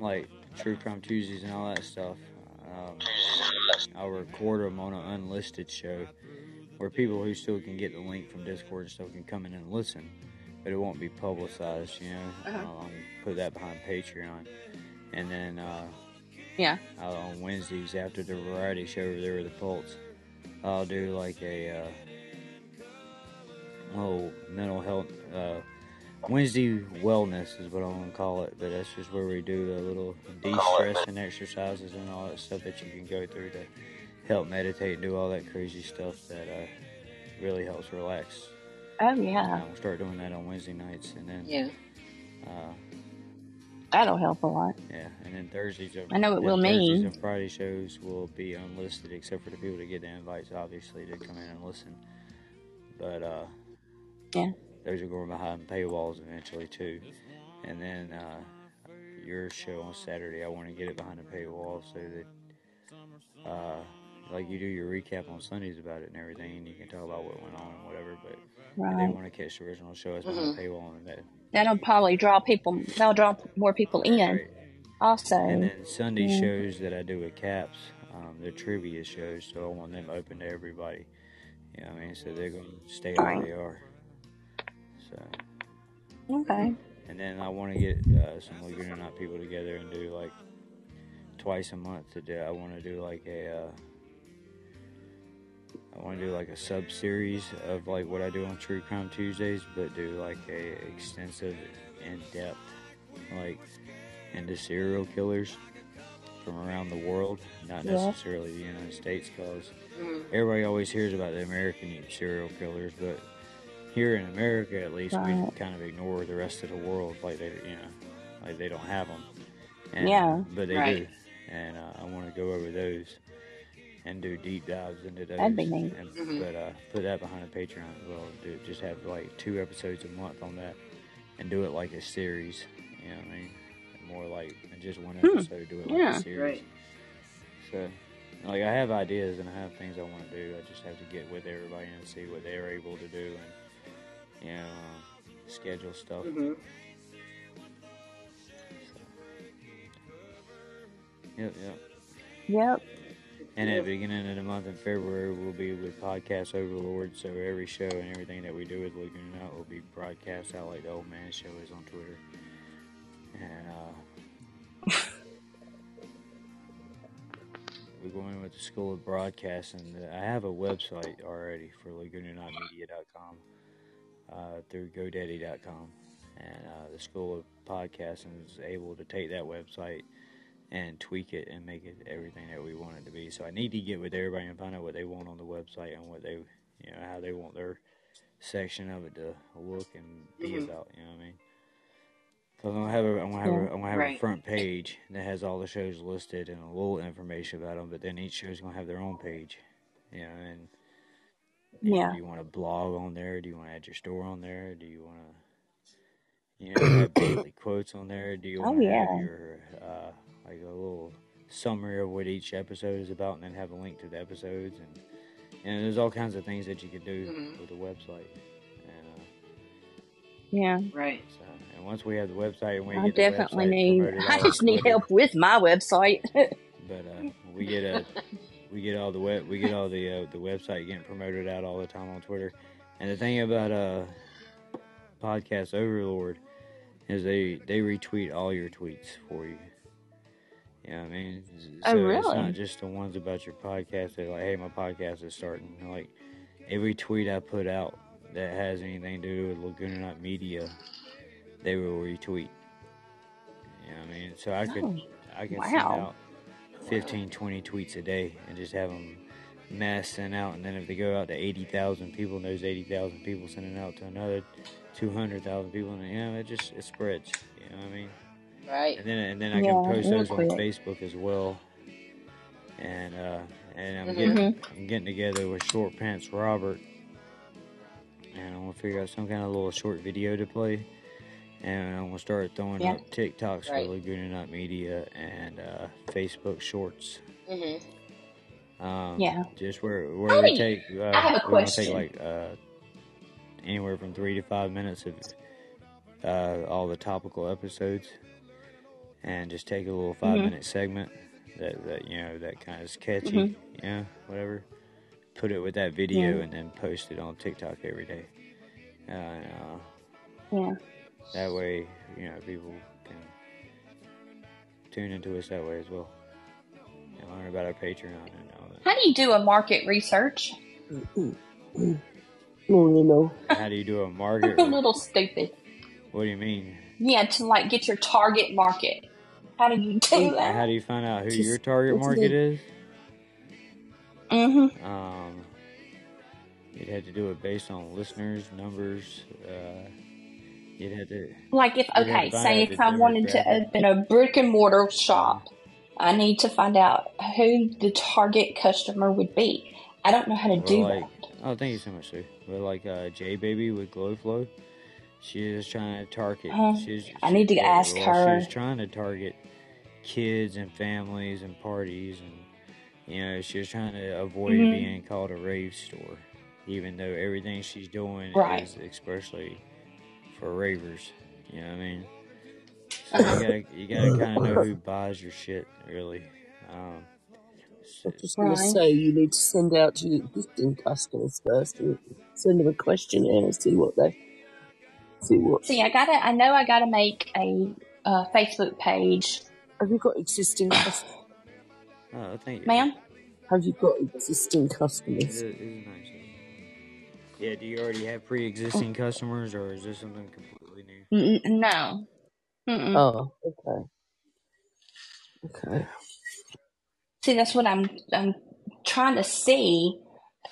like True Crime Tuesdays and all that stuff, um, I'll record them on an unlisted show where people who still can get the link from Discord and stuff can come in and listen, but it won't be publicized. You know, Uh-huh. I'll put that behind Patreon, and then. Uh, Yeah. uh, on Wednesdays after the variety show over there with the Pulse. I'll do like a uh, oh mental health uh, Wednesday wellness is what I want to call it, but that's just where we do the little de-stressing exercises and all that stuff that you can go through to help meditate and do all that crazy stuff that uh, really helps relax. Oh yeah. I'll start doing that on Wednesday nights, and then Yeah. uh, That'll help a lot. Yeah, and then Thursdays. Of, I know it will Thursdays mean. and Friday shows will be unlisted, except for the people that get the invites, obviously, to come in and listen. But uh, Yeah. those are going behind paywalls eventually too. And then uh, your show on Saturday, I want to get it behind a paywall so that, uh, like you do your recap on Sundays about it and everything, and you can talk about what went on and whatever. But if they Right. want to catch the original show, it's behind a paywall, and that That'll probably draw people. That'll draw more people in. right. Also. And then Sunday Yeah. shows that I do with Caps, um, they're trivia shows, so I want them open to everybody. You know what I mean? So they're going to stay where Right. they are. So, Okay. and then I want to get uh, some Laguna Night people together and do like twice a month to do. I want to do like a uh, I want to do like a sub series of like what I do on True Crime Tuesdays, but do like a extensive, in depth, like into serial killers from around the world, not Yeah. necessarily the United States, because Mhm. everybody always hears about the American serial killers, but here in America, at least, we kind of ignore the rest of the world, like they, you know, like they don't have them. And, Yeah. but they Right. do, and uh, I want to go over those and do deep dives into those. That'd be neat. And, Mhm. But uh, put that behind a Patreon as well. Do just have like two episodes a month on that, and do it like a series. You know what I mean? More like than just one Hmm. episode. Do it like Yeah. a series. Right. So, like, I have ideas and I have things I want to do. I just have to get with everybody and see what they're able to do and, you know, uh, schedule stuff. hmm Yep, yep. Yep. And at the beginning of the month in February, we'll be with Podcast Overlord. So every show and everything that we do with Laguna Out will be broadcast out like the Old Man Show is on Twitter. And uh, we're going with the School of Broadcasting. I have a website already for LagunaNightMedia.com uh, through GoDaddy.com. And uh, the School of Podcasting is able to take that website and tweak it and make it everything that we want it to be. So I need to get with everybody and find out what they want on the website and what they, you know, how they want their section of it to look and be Mhm. about. You know what I mean? Because I'm gonna have a, I'm gonna have, a, Yeah. I'm gonna have a front page that has all the shows listed and a little information about them, but then each show's gonna have their own page. You know, and, and Yeah. do you want to blog on there? Do you want to add your store on there? Do you want to, you know, have daily quotes on there? Do you Oh, want to yeah. have your uh, like a little summary of what each episode is about, and then have a link to the episodes, and and there's all kinds of things that you could do Mhm. with the website. And uh, Yeah. Right. so, and once we have the website, and we I get the definitely website need. I just need help with my website. But uh, we get a we get all the web we get all the uh, the website getting promoted out all the time on Twitter. And the thing about uh podcast Overlord is they they retweet all your tweets for you. You know what I mean? Oh, so Oh, it's not just the ones about your podcast. They're like, hey, my podcast is starting. Like every tweet I put out that has anything to do with Laguna Night Media, they will retweet. You know what I mean? So I could Oh, I can send out 15, 20 tweets a day and just have them mass sent out. And then if they go out to 80,000 people, and those 80,000 people sending out to another 200,000 people, and you know, it just it spreads. You know what I mean? Right. And then and then I Yeah, can post real those on. Facebook as well. And uh, and I'm Mhm. getting Mm-hmm. I'm getting together with Short Pants Robert, and I'm gonna figure out some kind of little short video to play. And I'm gonna start throwing Yeah. up TikToks Right. for Laguna Night Media and uh, Facebook Shorts. hmm Um, Yeah. Just where where we Hey, take. Uh, I have a we wanna take like uh, anywhere from three to five minutes of uh, all the topical episodes, and just take a little 5 Mhm. minute segment that that you know that kind of is catchy, Mhm. you know, whatever. Put it with that video Yeah. and then post it on TikTok every day. Uh, and, uh, Yeah. that way, you know, people can tune into us that way as well. And learn about our Patreon and all that. How do you do a market research? No, you know. How do you do a market? a little stupid. What do you mean? Yeah, to like get your target market. How do you do that? How do you find out who Just- your target market is? Mm-hmm. Um, you'd have to do it based on listeners, numbers. Uh, you'd have to. Like if You'd have to okay, say if I wanted to open a brick and mortar shop, I need to find out who the target customer would be. I don't know how to Or do like, that. oh, thank you so much, Sue. But like uh, J Baby with Glow Flow, she is trying to target. Uh, she's, I she- need to well, ask well, her. She's trying to target kids and families and parties, and you know, she was trying to avoid Mhm. being called a rave store, even though everything she's doing Right. is especially for ravers. You know what I mean? So Uh-huh. you gotta you gotta kind of know who buys your shit, really. Um, I was just going to say you need to send out to your existing customers first. and Send them a questionnaire and see what they see. What See, I gotta. I know I gotta make a uh, Facebook page, have you got existing customers? oh, thank you. ma'am. Have you got existing customers? is, it is nice. Yeah, do you already have pre-existing customers, or is this something completely new? N- no. Mm-mm. Oh, okay. Okay. See, that's what I'm I'm trying to see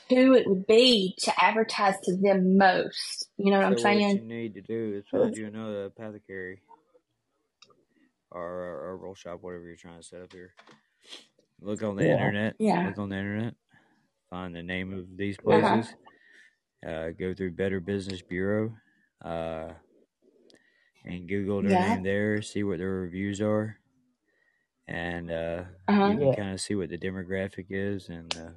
who it would be to advertise to them most. You know what I'm So what you need to do is find you another apothecary or, a herbal shop, whatever you're trying to set up here. Look on the Yeah. internet. Yeah. Look on the internet. Find the name of these Uh-huh. places. Uh, go through Better Business Bureau. Uh, and Google their Yeah. name there. See what their reviews are, and uh, Uh-huh. you can Yeah. kind of see what the demographic is and uh,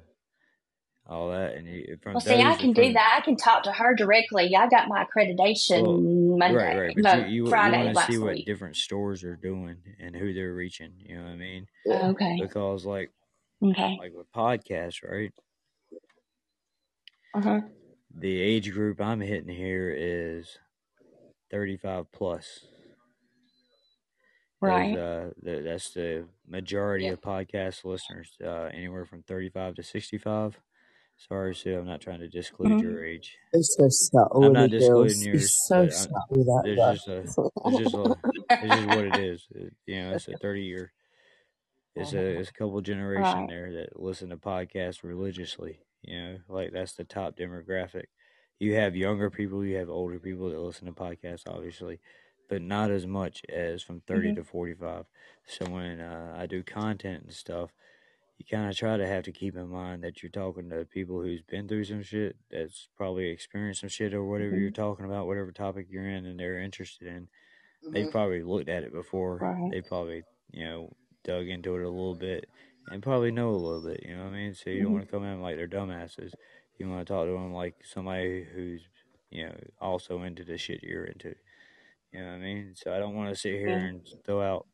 all that. And you, from Well, see, I can do that. I can talk to her directly. I got my accreditation Well, Monday, right, right. But no, you you, you Friday want to see last what week. different stores are doing and who they're reaching. You know what I mean? Okay. Because like Okay. like with podcasts, right? Uh huh. The age group I'm hitting here is 35 plus. Right. uh the, that's the majority Yeah. of podcast listeners, uh, anywhere from 35 to 65. Sorry, Sue, I'm not trying to disclose Mhm. your age. It's so subtle, I'm not disclosing yours, It's so subtle that way. just a it's just a it's just what it is. It, you know, it's a 30 year it's a it's a couple generation there that listen to podcasts religiously. You know, like that's the top demographic. You have younger people, you have older people that listen to podcasts, obviously, but not as much as from 30 hmm to 45. So when uh, I do content and stuff, you kind of try to have to keep in mind that you're talking to people who's been through some shit, that's probably experienced some shit or whatever hmm you're talking about, whatever topic you're in and they're interested in. They've hmm probably looked at it before. Right. They probably, you know, dug into it a little bit and probably know a little bit, you know what I mean? So you don't hmm want to come in like they're dumbasses. You want to talk to them like somebody who's, you know, also into the shit you're into. You know what I mean? So I don't want to sit here and throw out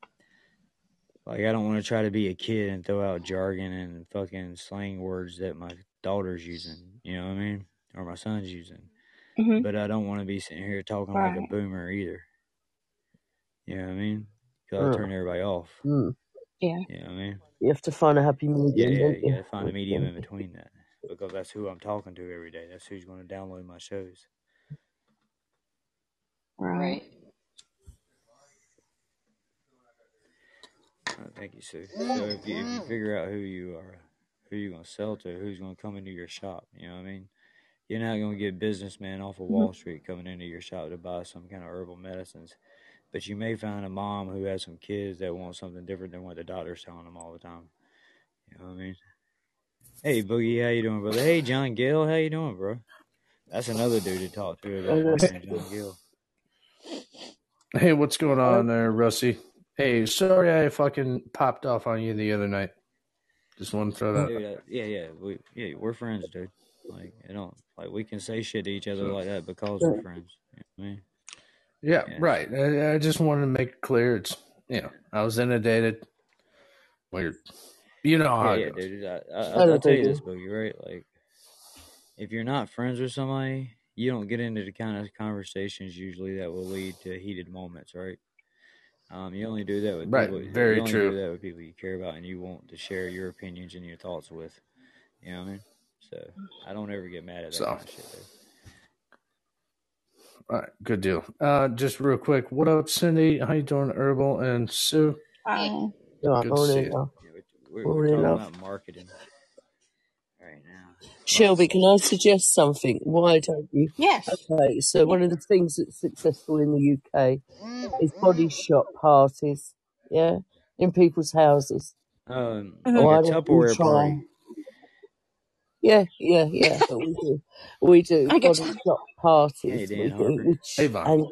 like I don't want to try to be a kid and throw out jargon and fucking slang words that my daughter's using. You know what I mean? Or my son's using. hmm But I don't want to be sitting here talking like a boomer either. You know what I mean? Because I turn everybody off. Mm. Yeah. You know what I mean? You have to find a happy medium, yeah, don't you you? gotta find a medium in between that. Because that's who I'm talking to every day. That's who's going to download my shows. Right. Right. Uh, thank you, Sue. So if you, if you mm. figure out who you are, who you're going to sell to, who's going to come into your shop, you know what I mean? You're not going to get businessmen off of Wall mm-hmm. Street coming into your shop to buy some kind of herbal medicines. But you may find a mom who has some kids that want something different than what the doctor's telling them all the time. You know what I mean? Hey, Boogie, how you doing, brother? Hey, John Gill, how you doing, bro? That's another dude to talk to about John Gill. Hey, what's going on there, Rusty? Hey, sorry I fucking popped off on you the other night. Just want to throw that. Dude, I, yeah, yeah, we yeah, we're friends, dude. Like, you know, like we can say shit to each other So, like that because we're friends. You know I mean? yeah, Yeah. right. I, I just wanted to make it clear. It's you know, I was inundated. Weird. You know how Yeah, it yeah, goes. dude. I, I, I I'll, I'll don't tell you think this, Boogie, right? Like, if you're not friends with somebody, you don't get into the kind of conversations usually that will lead to heated moments, right? Um, you only do that with Right. people. Very you only do true. that with people you care about and you want to share your opinions and your thoughts with. You know what I mean? So I don't ever get mad at that So, kind of shit. Dude. all right, good deal. Uh, just real quick, what up, Cindy? How you doing, Herbal and Sue? Hey. Fine. Right, Good to see you. Yeah, we're, we're, we're Morning, talking about marketing right now. Shelby, can I suggest something? Why don't you? Yes. Okay, so one of the things that's successful in the UK is body shop parties. Yeah, in people's houses. Um, Mhm. like Why a don't you Tupperware try? party. Yeah, yeah, yeah. But we do, we do I get body shop parties. Hey, We Dan do, Harper. which Hey, Vaughn. and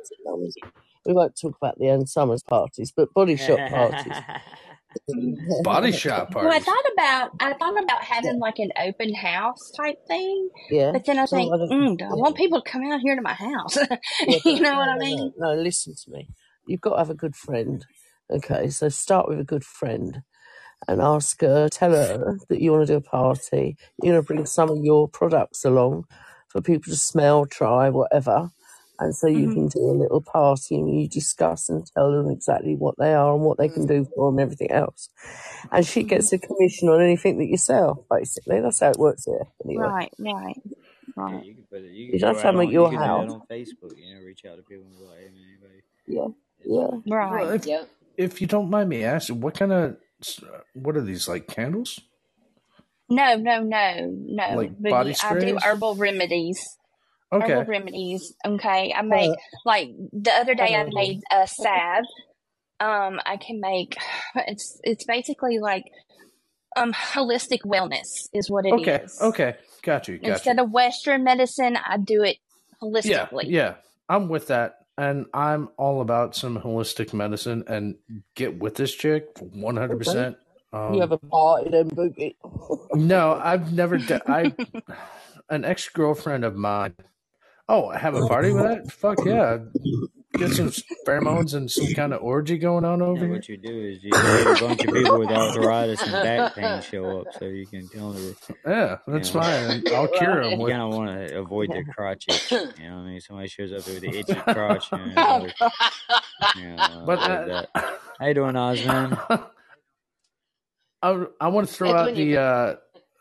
we won't talk about the Ann Summers parties, but body shop parties. Body shop Well, I thought about I thought about having like an open house type thing, Yeah. but then I No, think, I mm, do I want people to come out here to my house? Yeah, you but know no, what I mean? no, no. Listen to me. You've got to have a good friend. Okay, so start with a good friend and ask her, tell her that you want to do a party. You're going to bring some of your products along for people to smell, try, whatever. And so you hmm can do a little party and you discuss and tell them exactly what they are and what they can do for them, and everything else. And she gets a commission on anything that you sell, basically. That's how it works here, anyway. Right, right, Yeah, right. you can put it. You You can don't go have to out make on. You your can do that house. on Facebook. You know, reach out to people and be like, "Hey, man, anybody Yeah, is yeah. looking Well, Right. if Yep. if you don't mind me asking, what kind of what are these like candles? No, no, no, no. Like But body y- I do sprays? herbal remedies. Herbal remedies. Okay. I make Uh, like the other day I made a salve. Um, I can make it's it's basically like um holistic wellness is what it Okay. is. Okay. Got you. Got you. Instead of Western medicine, I do it holistically. Yeah. I'm with that. And I'm all about some holistic medicine and get with this chick 100%. You have Um, a party then, Boogie. no, I've never done, I, an ex girlfriend of mine. Oh, have a party with that? Fuck yeah. Get some pheromones and some kind of orgy going on over Yeah, here. what you do is you get a bunch of people with arthritis and back pain show up, so you can tell them. Yeah, You that's know, fine. I'll cure them you with. kind of want to avoid the crotch itch. You know what I mean? Somebody shows up with the itchy crotch, you know, you know, But avoid uh, that. How you doing, Osman? I, I want to throw That's out the uh,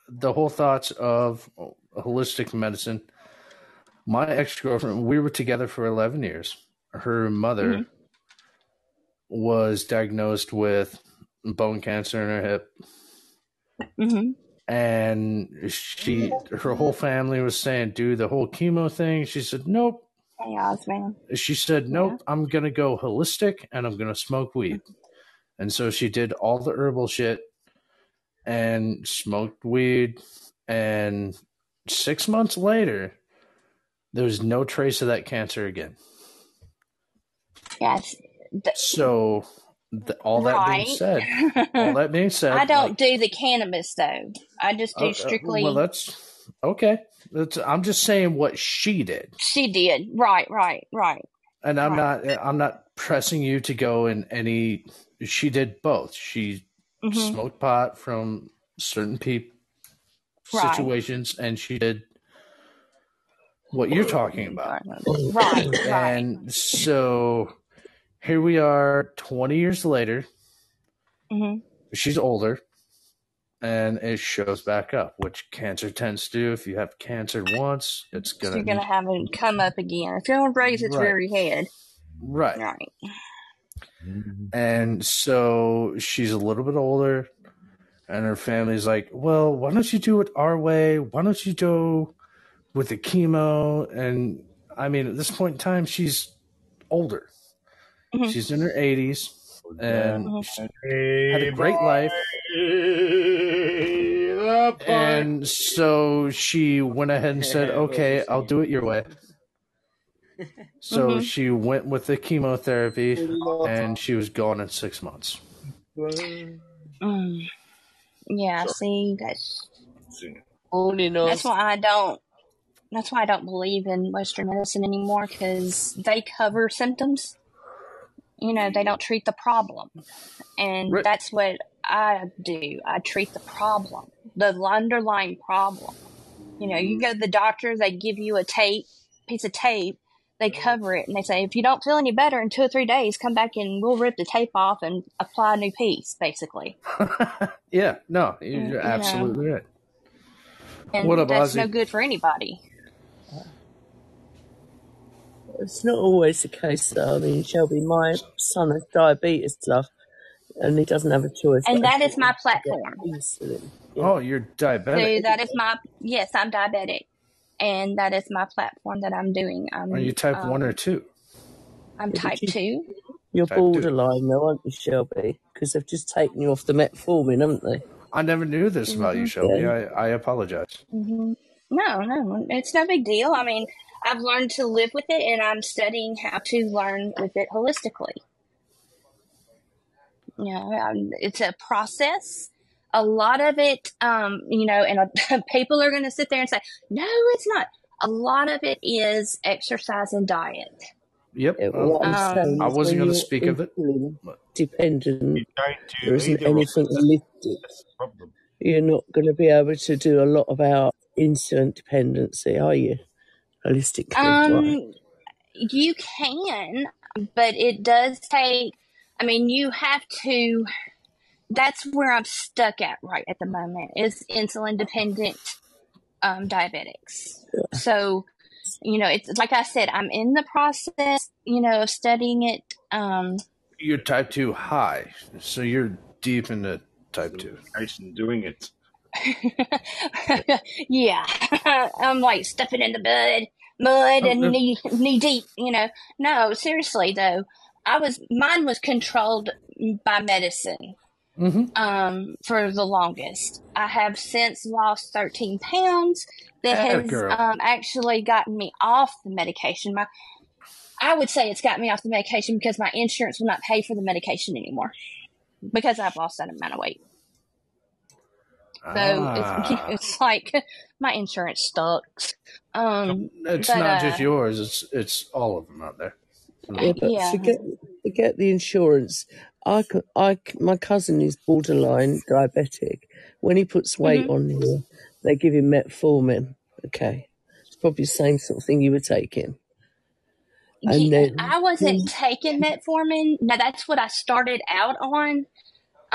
the whole thoughts of holistic medicine. My ex girlfriend, we were together for eleven years. Her mother hmm was diagnosed with bone cancer in her hip, hmm and she, her whole family was saying, "Do the whole chemo thing." She said, "Nope." Hey, Osman. She said, Yeah. "Nope. I'm gonna go holistic, and I'm gonna smoke weed." And so she did all the herbal shit and smoked weed. And six months later, there was no trace of that cancer again. Yes. Th- So, th- all that being said, all that being said, I don't like, do the cannabis though. I just do uh, uh, well, strictly. that's okay. That's, I'm just saying what she did, She did. Right, right, right, and I'm right. not. I'm not pressing you to go in any. She did both. She hmm smoked pot from certain people Right. situations, and she did what you're talking about. Right, right. And so here we are 20 years later. Mm-hmm. She's older and it shows back up, which cancer tends to do. If you have cancer once, it's So going you're to. gonna have it come up again. It's gonna raise its Right. very head. Right. Right. And so she's a little bit older, and her family's like, well, why don't you do it our way? Why don't you go with the chemo? And I mean, at this point in time, she's older. hmm She's in her 80s and hmm she had a great life. And so she went ahead and said, okay, I'll do it your way. So hmm she went with the chemotherapy and she was gone in six months. Mm. Yeah. See, that's Only that's why I don't. That's why I don't believe in Western medicine anymore because they cover symptoms. You know, they don't treat the problem, and Right. that's what I do. I treat the problem, the underlying problem. You know, you mm-hmm. go to the doctor, they give you a tape, piece of tape, they mm-hmm. cover it, and they say, if you don't feel any better in two or three days, come back and we'll rip the tape off and apply a new piece, basically. yeah, no, you're You know, absolutely right. and What up, that's no good for anybody. It's not always the case, though. I mean, Shelby, my son has diabetes stuff, and he doesn't have a choice And that is my platform. insulin. Yeah. Oh, you're diabetic. So that is my yes, I'm diabetic, and that is my platform that I'm doing. Are you I'm type one or um two? I'm type two. you're Type two. borderline, though, aren't you, Shelby? Because they've just taken you off the metformin, haven't they? I never knew this about you, hmm Shelby. Yeah. I, I apologize. hmm No, no, it's no big deal. I mean, I've learned to live with it, and I'm studying how to learn with it holistically. You know, um, it's a process. A lot of it, um, you know, and uh, people are going to sit there and say, "No, it's not." A lot of it is exercise and diet. Yep. Yeah, Well, what I'm Um, I wasn't going to speak of it. insulin But dependent, there isn't anything holistic. You're not going to be able to do a lot about insulin dependency, are you? Holistically, um, you can, but it does take. I mean, you have to. That's where I'm stuck at right at the moment is insulin dependent um, diabetics. So, you know, it's like I said, I'm in the process, you know, of studying it. Um, You're type two high, so you're deep into type two. Nice and doing it. yeah, I'm like stuffing in the mud, mud and Oh, knee knee deep. You know, no, seriously though, I was mine was controlled by medicine Mm-hmm. um for the longest. I have since lost 13 pounds. That Atta has um actually gotten me off the medication. My I would say it's got me off the medication because my insurance will not pay for the medication anymore because I've lost that amount of weight. So it's, Ah, it's like my insurance sucks. Um, it's but not just uh, yours; it's it's all of them out there. So, Yeah, but yeah, forget forget the insurance. I, c- I c- my cousin is borderline diabetic. When he puts weight hmm on here, they give him metformin. Okay, it's probably the same sort of thing you were taking. And yeah, then, I wasn't taking metformin. Now that's what I started out on.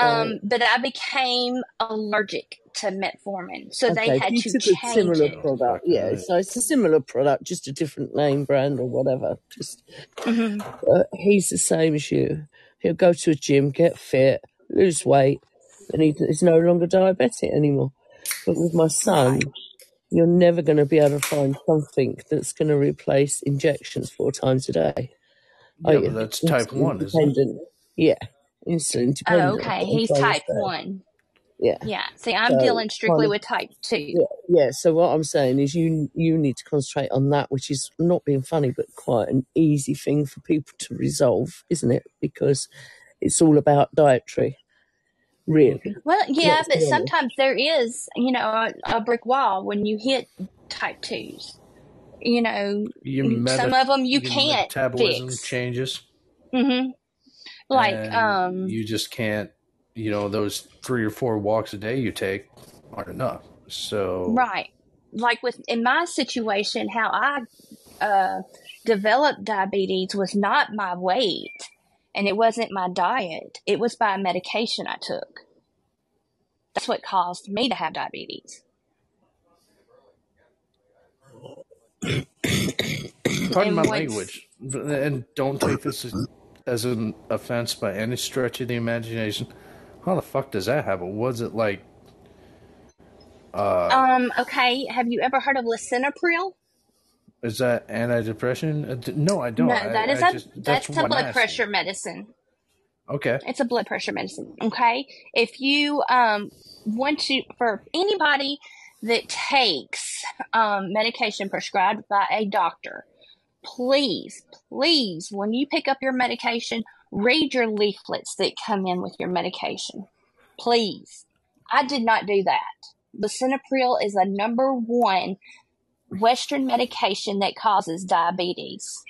Right, Um, but I became allergic to metformin, so they had to took a change similar it. oh, product. Yeah, so it's a similar product, just a different name, brand, or whatever. Just hmm uh, he's the same as you. He'll go to a gym, get fit, lose weight, and he, he's no longer diabetic anymore. But with my son, Right. you're never going to be able to find something that's going to replace injections four times a day. Oh, Yeah, yeah, but that's type insulin one, isn't it? dependent. Yeah, insulin Oh, okay. He's type say. one. Yeah. Yeah. See, I'm So dealing strictly of with type two. yeah, yeah. So what I'm saying is, you you need to concentrate on that, which is not being funny, but quite an easy thing for people to resolve, isn't it? Because it's all about dietary, really. Well, yeah, Let's but be sometimes there is, you know, a, a brick wall when you hit type twos. You know, Your some of them you can't metabolism fix. changes, hmm Like, and um, you just can't. You know, those three or four walks a day you take aren't enough. So right. Like with in my situation, how I uh, developed diabetes was not my weight, and it wasn't my diet. It was by medication I took. That's what caused me to have diabetes. pardon And my language, and don't take this as, as an offense by any stretch of the imagination. How the fuck does that happen? Was it like, uh, um, okay, have you ever heard of lisinopril? is that antidepressant? Uh, No, I don't. that I, is I a just that's that's a blood pressure medicine. Okay. It's a blood pressure medicine. Okay. If you um want to for anybody that takes um medication prescribed by a doctor, please, please, when you pick up your medication, read your leaflets that come in with your medication. Please. I did not do that. Lisinopril is a number one Western medication that causes diabetes.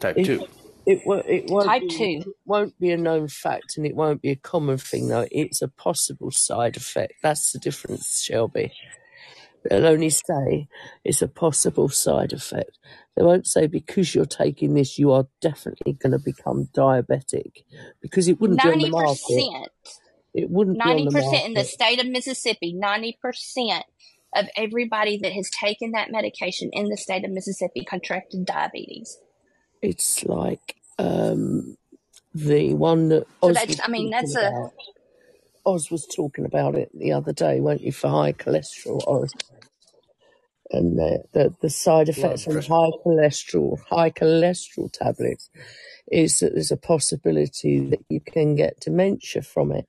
Type It, two. it, wo- it won't Type be 2. won't be a known fact, and it won't be a common thing. Though it's a possible side effect. That's the difference, Shelby. They'll only say it's a possible side effect. They won't say because you're taking this, you are definitely going to become diabetic, because it wouldn't be on the market. It wouldn't be on the 90% in the state of Mississippi, 90% of everybody that has taken that medication in the state of Mississippi contracted diabetes. It's like um, the one that So Oz that's, was I mean, that's a. Oz was talking about it the other day, weren't you, for high cholesterol, Oz? And the, the, the side Blood effects from pressure. high cholesterol, high cholesterol tablets, is that there's a possibility hmm. that you can get dementia from it.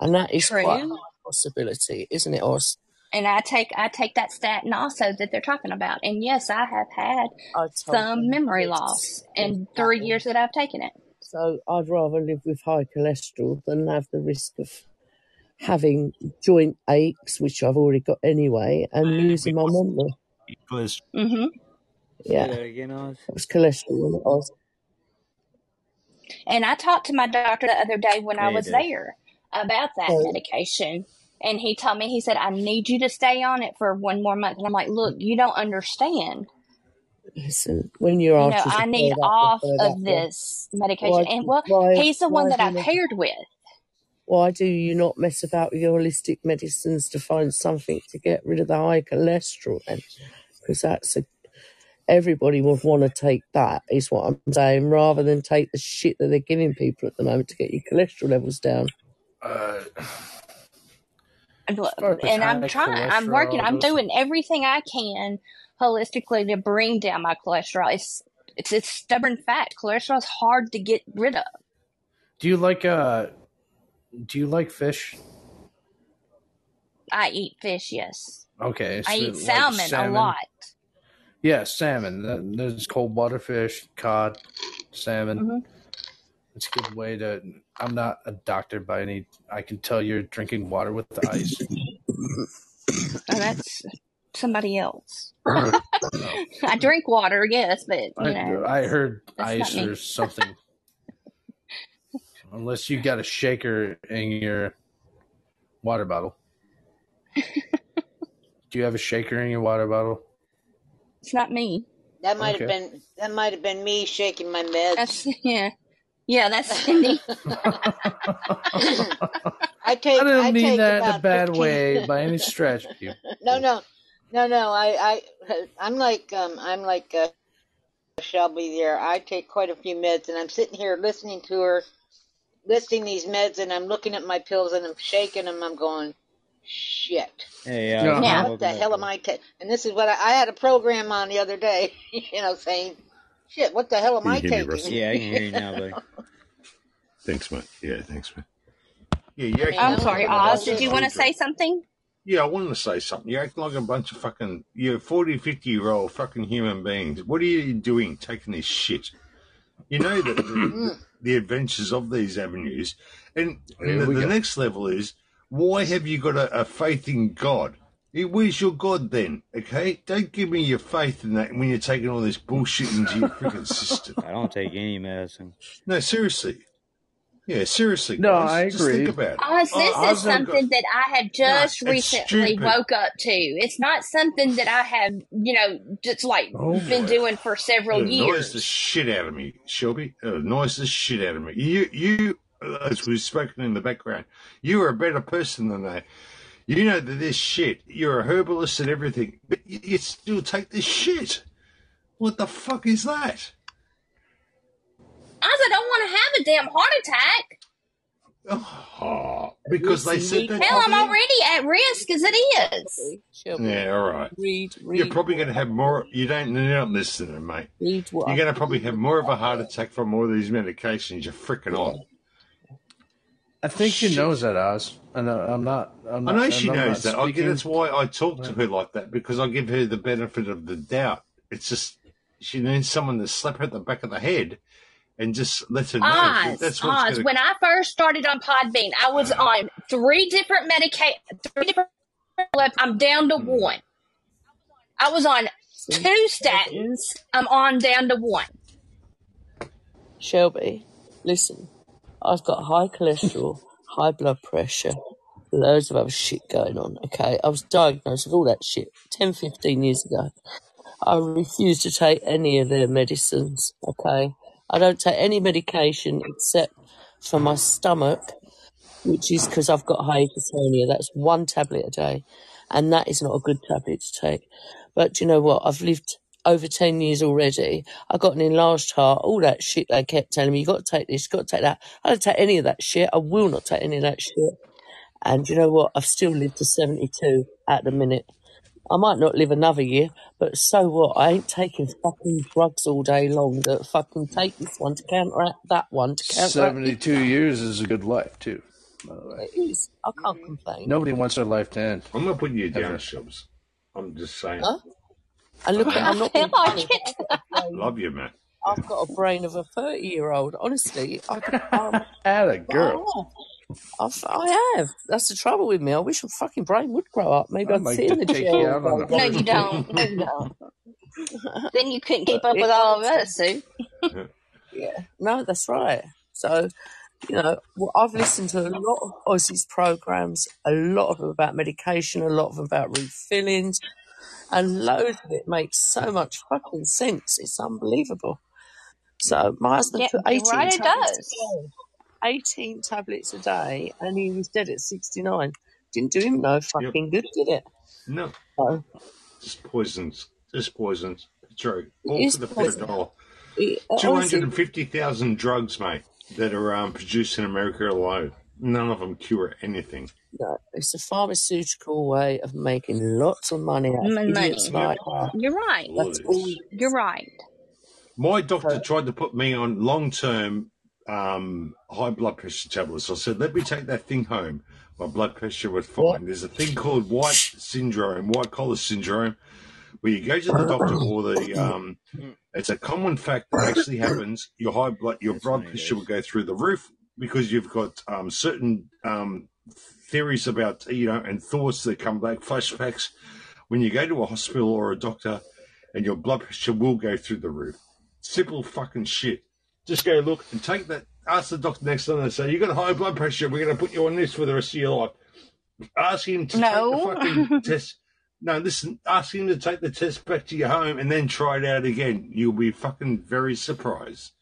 And that is quite a high possibility, isn't it, Oz? And I take, I take that statin also that they're talking about. And yes, I have had I some memory loss in three years that I've taken it. So I'd rather live with high cholesterol than have the risk of having joint aches, which I've already got anyway, and losing my memory. Cholesterol. hmm Yeah, again, Oz. it was cholesterol. wasn't it, Oz? And I talked to my doctor the other day when I Yeah, you was there about that So, medication. And he told me, he said, I need you to stay on it for one more month. And I'm like, look, you don't understand. Listen, when your You know, arteries I need off of this medication. Why, And well, why, he's the one that I paired with. Why do you not mess about with your holistic medicines to find something to get rid of the high cholesterol then? Because that's a, everybody would want to take that, is what I'm saying, rather than take the shit that they're giving people at the moment to get your cholesterol levels down. Uh, And as look, far as and I'm trying, I'm working, I'm doing everything I can holistically to bring down my cholesterol. It's it's it's stubborn fact. Cholesterol is hard to get rid of. do you like uh, do you like fish? I eat fish, yes. Okay, I so eat like salmon a lot. Yeah, salmon. There's cold water fish, cod, salmon. hmm It's a good way to. I'm not a doctor by any. I can tell you're drinking water with the ice. And that's somebody else. Oh, I drink water, yes, but you I know, I heard ice or something. Unless you got a shaker in your water bottle. Do you have a shaker in your water bottle? It's not me. That might have been that might have been me shaking my meds. That's yeah, yeah. That's Cindy. I I take I didn't mean take that in a bad fifteen. way by any stretch. You, no, no, no, no. I I I'm like um I'm like uh, Shelby there. I take quite a few meds, and I'm sitting here listening to her listing these meds, and I'm looking at my pills, and I'm shaking them. I'm going, shit. Hey, Yeah. Now, What the hell am. I taking? And this is what I, I had a program on the other day, you know, saying, shit, what the hell am I hear me, taking? Yeah, I can hear you now, buddy. Thanks, man. Yeah, thanks, man. Yeah, you I act mean, I'm like I'm sorry, fucking looking a at all Oz. Did you want to say something? Yeah, I wanted to say something. You act like a bunch of fucking, you're 40, 50 year old fucking human beings. What are you doing taking this shit? You know that the, Mm. the adventures of these avenues. And, and the, the next level is why have you got a, a faith in God? Where's your God then? Okay? Don't give me your faith in that when you're taking all this bullshit into your freaking system. I don't take any medicine. No, seriously. Yeah, seriously, No, guys. I Just think agree. about it. Oz, this is Oz don't something that I have just it's recently woke up to. It's not something that I have, you know, just like Oh been boy. doing for It years. annoys the years. shit out of me, Shelby. It annoys the shit out of me. You, you, as we've spoken in the background, you are a better person than that. You know that this shit. You're a herbalist and everything, but you, you still take this shit. What the fuck is that? Oz, I don't want to have a damn heart attack. Oh, because they said that Hell, I'm you. already at risk as it is. Yeah, all right. read, You're probably going to have more. You don't. You're not listening, mate. read what You're going to probably have more of a heart attack from all these medications you're freaking on. I think she Shit. knows that, Oz. And uh, I'm not. I'm I know she I'm not knows that. I, speaking. that's why I talk to her like that because I give her the benefit of the doubt. It's just she needs someone to slap her at the back of the head and just let her know Oz, that's what's Oz. going to. When I first started on Podbean, I was uh-huh. on three different medica, three different. I'm down to mm-hmm. one. I was on two statins. I'm on down to one. Shelby, listen. I've got high cholesterol, high blood pressure, loads of other shit going on. Okay, I was diagnosed with all that shit 10, 15 years ago. I refuse to take any of their medicines. Okay, I don't take any medication except for my stomach, which is because I've got hypertonia. That's one tablet a day, and that is not a good tablet to take. But you know what? I've lived over 10 years already. I've got an enlarged heart, all that shit they kept telling me, you got to take this, you got to take that. I don't take any of that shit. I will not take any of that shit. And you know what? I've still lived to 72 at the minute. I might not live another year, but so what? I ain't taking fucking drugs all day long that fucking take this one to counteract that one to counteract this Seventy-two years is a good life too. By the way, It is. I can't complain. nobody wants their life to end. I'm not putting you down, Ever. Shubs. I'm just saying. Huh? And look, at, I I'm not feel being like funny, it. but I've got a brain. Love you, man. I've got a brain of a 30 year old. Honestly, I, could- um, At a girl. Have. I've, I have. That's the trouble with me. I wish my fucking brain would grow up. Maybe I'd I'd sit in the take chair you all out on day the No, you don't. No, you don't. Then you couldn't keep up with all of honestly, us, Sue. yeah. No, that's right. So, you know, well, I've listened to a lot of Ozzy's programs, a lot of them about medication, a lot of them about refillings, and loads of it makes so much fucking sense. It's unbelievable. So my husband Yeah, took you're 18 right, it does. day. 18 tablets a day, and he was dead at 69. Didn't do him no Yep. fucking good, did it? No, So just poisons. Just poisons. True. it All is for the poison. dollar. It, Two hundred honestly, and drugs, mate, that are um, produced in America alone. None of them cure anything. no, it's a pharmaceutical way of making lots of money out of M- idiots money. like that. You're right. That's all. You're right. My doctor So, tried to put me on long term um, high blood pressure tablets. I said, let me take that thing home. My blood pressure was what? fine. There's a thing called white syndrome, white collar syndrome, where you go to the doctor or the um, it's a common fact that actually happens. Your high blood, your That's blood pressure will go through the roof because you've got um, certain um, theories about you know and thoughts that come back, flashbacks. When you go to a hospital or a doctor, and your blood pressure will go through the roof. Simple fucking shit. Just go look and take that. Ask the doctor next time and say, You got high blood pressure. We're going to put you on this for the rest of your life. Ask him to take the fucking test. No, listen, ask him to take the test back to your home and then try it out again. You'll be fucking very surprised.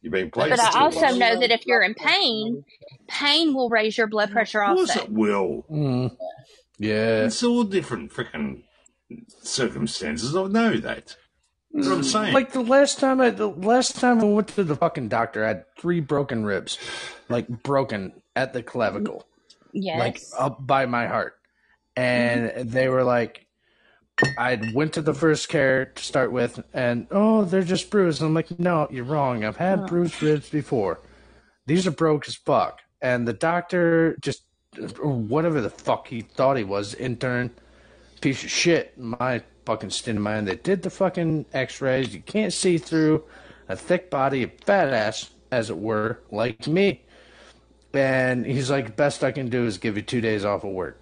You've been played But I for too two also months. know that if you're in pain, pain will raise your blood pressure Of course it will. Mm, yeah. It's all different freaking circumstances. I know that. That's what mm. I'm saying. Like the last time I, the last time I went to the fucking doctor, I had three broken ribs, like broken at the clavicle, Yeah. like up by my heart, and mm-hmm. they were like, I went to the first care to start with, and oh, they're just bruised. I'm like, no, you're wrong. I've had oh. bruised ribs before. These are broke as fuck. And the doctor just, or whatever the fuck he thought he was, intern, piece of shit. My fucking mind. They did the fucking X-rays. You can't see through a thick body, a fat ass, as it were, like me. And he's like, best I can do is give you two days off of work.